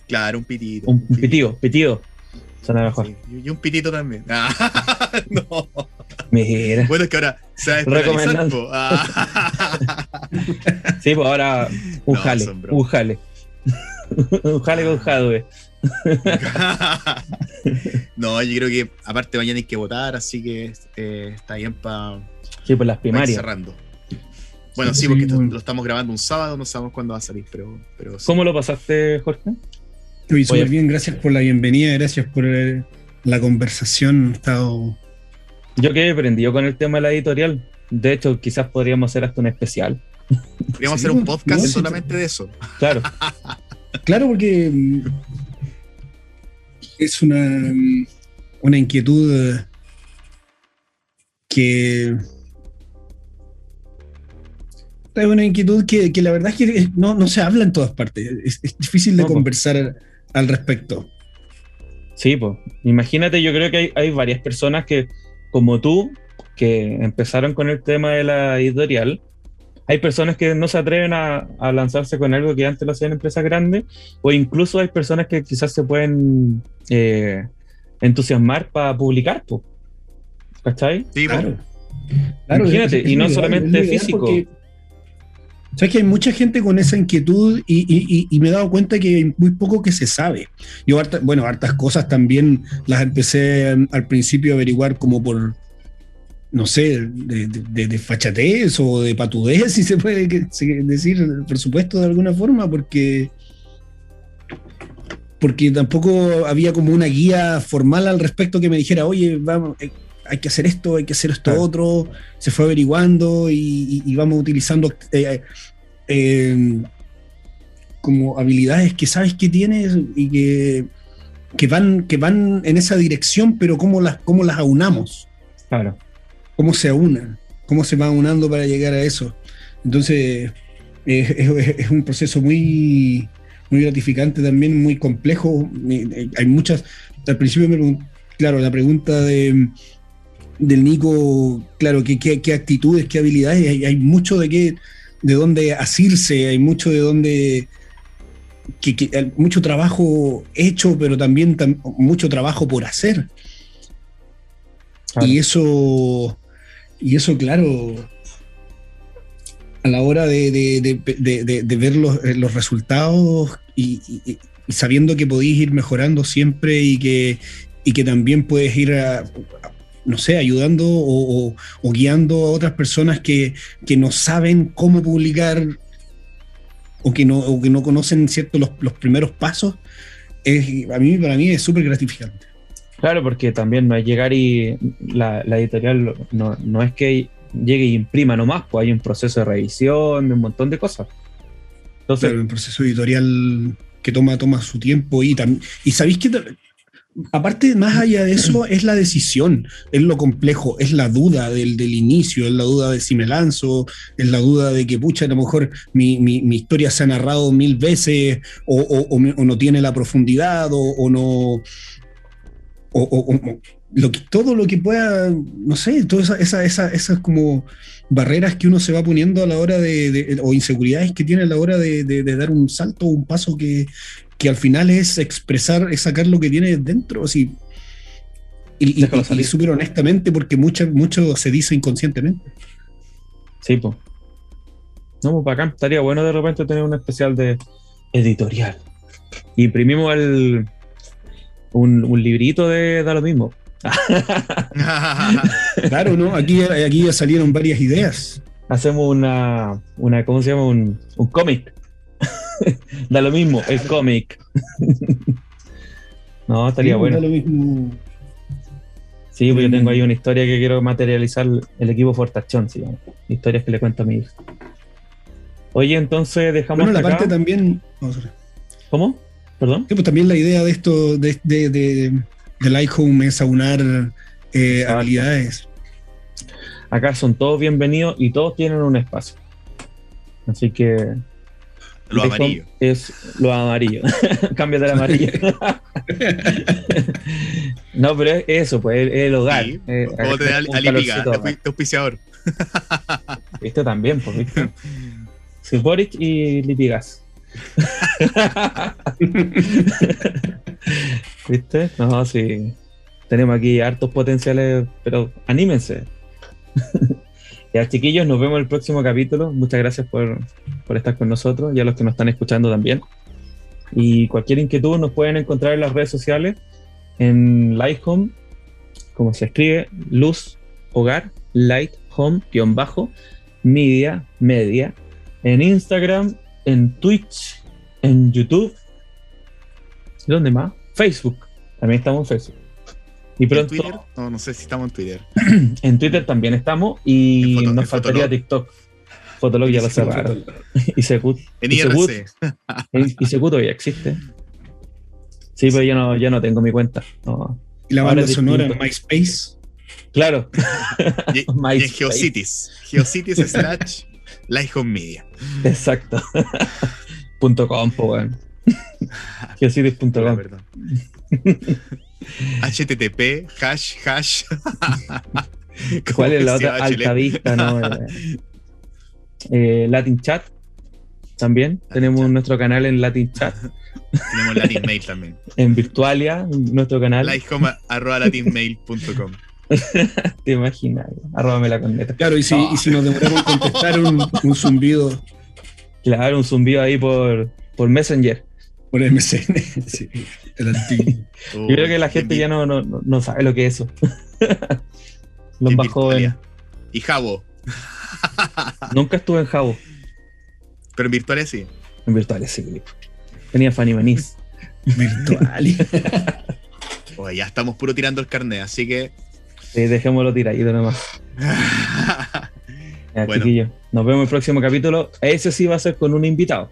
Claro, un pitito. Un, un pitido, pitido. Suena mejor. Sí, y un pitito también. no. Mira. Bueno, es que ahora se va a Recomendando. sí, pues ahora un no, jale, un jale. un jale con hardware. no, yo creo que aparte mañana hay que votar, así que eh, está bien para sí, por las primarias. cerrando. Bueno, sí, sí porque esto, lo estamos grabando un sábado, no sabemos cuándo va a salir, pero. pero sí. ¿Cómo lo pasaste, Jorge? Muy súper bien, gracias por la bienvenida, gracias por eh, la conversación. He estado. Yo quedé prendido con el tema de la editorial. De hecho, quizás podríamos hacer hasta un especial. Podríamos sí, hacer un podcast no, solamente de eso. Claro. claro, porque es una, una inquietud que es una inquietud que, que, la verdad es que no, no, se habla en todas partes. Es, es difícil de no, conversar al respecto. Sí, pues. Imagínate, yo creo que hay, hay, varias personas que, como tú, que empezaron con el tema de la editorial. Hay personas que no se atreven a, a lanzarse con algo que antes lo hacían empresas grandes, o incluso hay personas que quizás se pueden eh, entusiasmar para publicar, pues. ¿Cachai? Sí, claro. Bueno. claro Imagínate, y no solamente físico. Sabes que hay mucha gente con esa inquietud y, y- y me he dado cuenta que hay muy poco que se sabe. Yo, harta- bueno, hartas cosas también las empecé em, al principio a averiguar como por, no sé, de, de, de- fachatez o de patudez, si se puede decir, por supuesto, de alguna forma, porque, porque tampoco había como una guía formal al respecto que me dijera, oye, vamos, eh, hay que hacer esto, hay que hacer esto Claro. otro, se fue averiguando y, y- y vamos utilizando eh, eh, como habilidades que sabes que tienes y que, que, van, que van en esa dirección, pero cómo las, cómo las aunamos, Claro. Cómo se aunan, cómo se va aunando para llegar a eso. Entonces, es, es- es un proceso muy, muy gratificante también, muy complejo. Eh, eh, Hay muchas, al principio me pregun- claro, la pregunta de, del Nico, claro, ¿qué, qué, qué actitudes, qué habilidades, hay, hay mucho de qué, de dónde asirse, hay mucho de dónde, que, que- hay mucho trabajo hecho, pero también tam- mucho trabajo por hacer. Claro. Y eso, y eso, claro, a la hora de, ver los, eh, los resultados y, sabiendo que podéis ir mejorando siempre y que, y que también puedes ir no sé, ayudando o guiando a otras personas que, que no saben cómo publicar o que no, o que no conocen cierto, los, los primeros pasos, es, a mí, para mí es súper gratificante. Claro, porque también no es llegar y la, editorial no, no es que llegue y imprima nomás, pues hay un proceso de revisión, de un montón de cosas. Entonces, Claro, el proceso editorial que toma, toma su tiempo y también. Y sabéis que, aparte, más allá de eso, es la decisión, es lo complejo, es la duda del, del inicio, es la duda de si me lanzo, es la duda de que, pucha, a lo mejor mi, mi- historia se ha narrado mil veces o, o- o o no tiene la profundidad o no. O, o- o- lo que, todo lo que pueda, no sé, todas esas esa, esa, esas como barreras que uno se va poniendo a la hora de, de- o inseguridades que tiene a la hora de, de- de dar un salto, un paso que, que al final es expresar, es sacar lo que tiene dentro, así. Y, y- súper honestamente, porque mucha, mucho se dice inconscientemente. sí, pues. No, pues bacán. Estaría bueno de repente tener un especial de editorial. Imprimimos el, un, un librito de Da lo mismo. Claro, ¿no? Aquí, aquí ya salieron varias ideas. Hacemos una, una ¿cómo se llama? Un, un cómic. da lo mismo, el cómic. no, estaría Sí, bueno. da lo mismo. Sí, pues yo tengo ahí una historia que quiero materializar el equipo Fortachón, se llama. Historias que le cuento a mi hija. Oye, entonces dejamos Bueno, la acá. parte también. sorry. ¿Cómo? ¿Perdón? Sí, pues también la idea de esto, de, de, de, de es aunar eh, habilidades. Acá son todos bienvenidos y todos tienen un espacio. Así que Lo amarillo. es lo amarillo. Cámbiate el amarillo. no, pero es eso, pues es el hogar. Sí, Eh, auspiciador. Este también, pues, ¿viste? Sí, Boric y Lipigas. ¿Viste? No, sí. Tenemos aquí hartos potenciales, pero anímense. ya, chiquillos, nos vemos en el próximo capítulo. Muchas gracias por, por estar con nosotros y a los que nos están escuchando también. Y cualquier inquietud nos pueden encontrar en las redes sociales, en Lighthome, como se escribe, luz, hogar, light, home, guion bajo, media, media, en Instagram, en Twitch, en YouTube. ¿Dónde más? Facebook. También estamos en Facebook. Y ¿En pronto Twitter? No, no sé si estamos en Twitter. en Twitter también estamos y En Foto- nos en faltaría Fotolog. TikTok. Fotolog ya lo cerraron. Y Secut. En IRC. y Secut todavía existe. Sí, pero ya no, ya no tengo mi cuenta. No. Y la banda sonora en. MySpace. Claro. Y, y en MySpace. Geocities. Geocities slash Lighthome Media. Exacto. punto com, po, weón. Perdón. HTTP, hash, hash. ¿Cuál es la otra? Altavista, ¿no? Eh, eh, Latin Chat. También tenemos Chat. nuestro canal en Latin Chat. Tenemos Latin Mail también. En Virtualia, nuestro canal. Lighthome arroba latinmail.com. Te imaginas. Arróbame la corneta. Claro, y si, y si nos demoramos en contestar un, un zumbido, Claro, un zumbido ahí por, por Messenger. Por MSN. sí, el antiguo. Oh, Yo creo que la gente ya no, no, no- sabe lo que es eso. Los en más jóvenes. Y Jabo. Nunca estuve en Jabo. Pero en virtuales sí. En virtuales, sí. Tenía Fanny Manís. Virtual. Oye, ya estamos puro tirando el carnet, así que. Sí, dejémoslo tiradito nomás. Ya, Bueno. chiquillos. Nos vemos en el próximo capítulo. Ese sí va a ser con un invitado.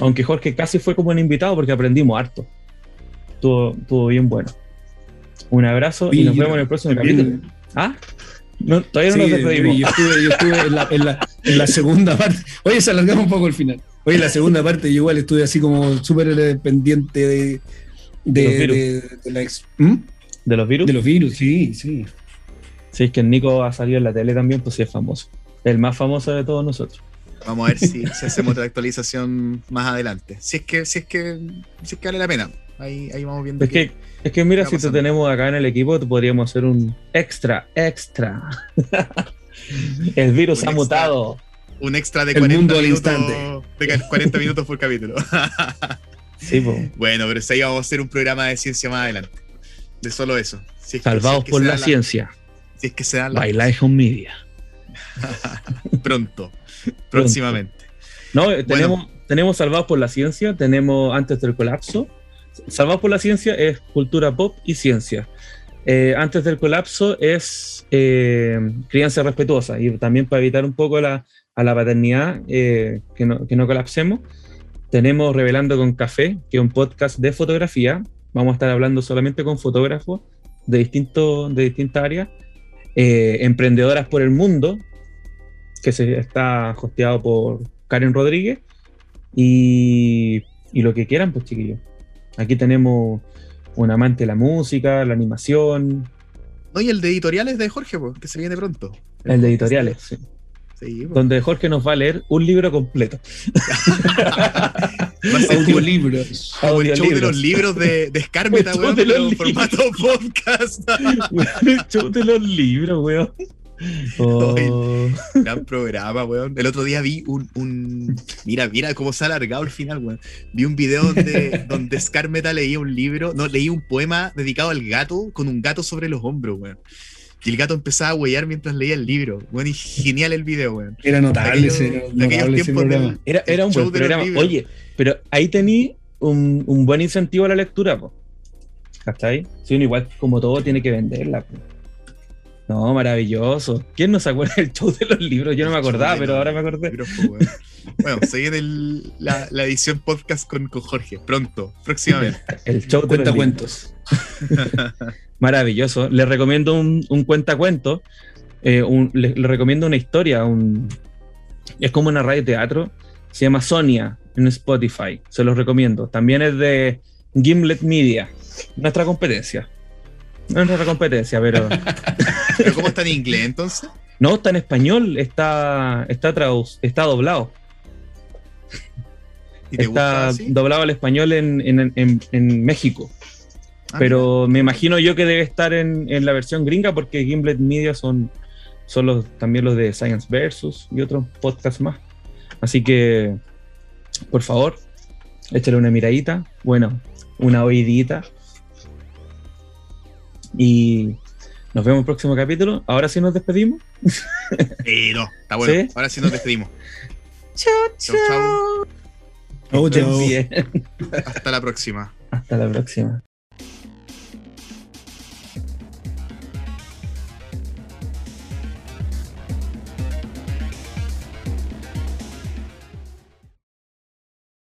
Aunque Jorge casi fue como un invitado porque aprendimos harto. Estuvo, estuvo bien bueno. Un abrazo y nos vemos en el próximo capítulo. ¿Ah? No, todavía no Sí, nos despedimos. yo estuve, yo estuve en, la, en la- en la segunda parte. Oye, se alargamos un poco el final. Oye, en la segunda parte yo igual estuve así como súper eh, pendiente de, de, De los virus. de- de la ex- ¿Mm? ¿De los virus? de los virus, sí, sí. Sí, es que el Nico ha salido en la tele también, pues sí es famoso. El más famoso de todos nosotros. Vamos a ver si, si hacemos otra actualización más adelante. Si es que, si es que, si es que vale la pena. Ahí, ahí vamos viendo. Es que, es que mira, si te tenemos acá en el equipo, te podríamos hacer un extra, extra. el virus Un ha extra. mutado. un extra de El 40 mundo al minutos. instante. De 40 minutos por capítulo. Sí, po. bueno, pero si ahí vamos a hacer un programa de ciencia más adelante. De solo eso. Si es que- Salvados si es que por la ciencia. Si es que se dan las By Lifehome Media. pronto. Próximamente. No, eh, tenemos, tenemos Salvados por la Ciencia, tenemos Antes del Colapso. Salvados por la Ciencia es cultura pop y ciencia. Eh, antes del colapso es eh, crianza respetuosa y también para evitar un poco la, a la paternidad, eh, que, no, que no colapsemos, tenemos Revelando con Café, que es un podcast de fotografía. Vamos a estar hablando solamente con fotógrafos de, distintos de distintas áreas. Eh, Emprendedoras por el Mundo, que se está hosteado por Karen Rodríguez. Y, y lo que quieran, pues chiquillos. Aquí tenemos un amante de la música, la animación, No, y el de editoriales de Jorge, po, que se viene pronto. el de editoriales, sí. Sí, donde Jorge nos va a leer un libro completo. Va a ser como, Audiolibros. como el show de los libros de, de show weón, de los formato podcast. el show de los libros, weón. Oh, Gran programa, weón. El otro día vi un, un- Mira, mira cómo se ha alargado el final, weón. Vi un video donde, donde Scarmeta leía un libro, no, leía un poema dedicado al gato con un gato sobre los hombros, weón. Y el gato empezaba a huellar mientras leía el libro. Weón, y genial el video, weón. Era notable ese, de aquellos notable ese tiempos programa. del- era, era un buen programa. Oye, pero ahí tení un, un buen incentivo a la lectura, po. ¿Cachai? Uno igual, como todo, tiene que venderla, po. No, maravilloso. ¿Quién no se acuerda del show de los libros? Yo no me acordaba, pero ahora me acordé. libros, po, weón. Bueno, se viene el- la, la edición podcast con, con Jorge. Pronto, próximamente. El show de Cuenta cuentos. Maravilloso. Les recomiendo un, un cuentacuento. eh, un- les, les recomiendo una historia. Un, es como una radio teatro. Se llama Sonia en Spotify. Se los recomiendo. También es de Gimlet Media. Nuestra competencia. No es nuestra competencia, pero. ¿Pero cómo está en inglés entonces? no, está en español. Está, está, traduc- está doblado. ¿Y te gusta Está así? doblado al español en, en- en- en México. Ah, pero me imagino yo que debe estar en, en la versión gringa porque Gimlet Media son, son los, también los de Science Versus y otros podcasts más. Así que, por favor, échale una miradita, bueno, una oídita. Y nos vemos en el próximo capítulo. Ahora sí nos despedimos. Eh, no, está bueno. ¿Sí? Ahora sí nos despedimos. Chao, Chau, chau. Chau, Estén chau. bien. Hasta la próxima. Hasta la próxima.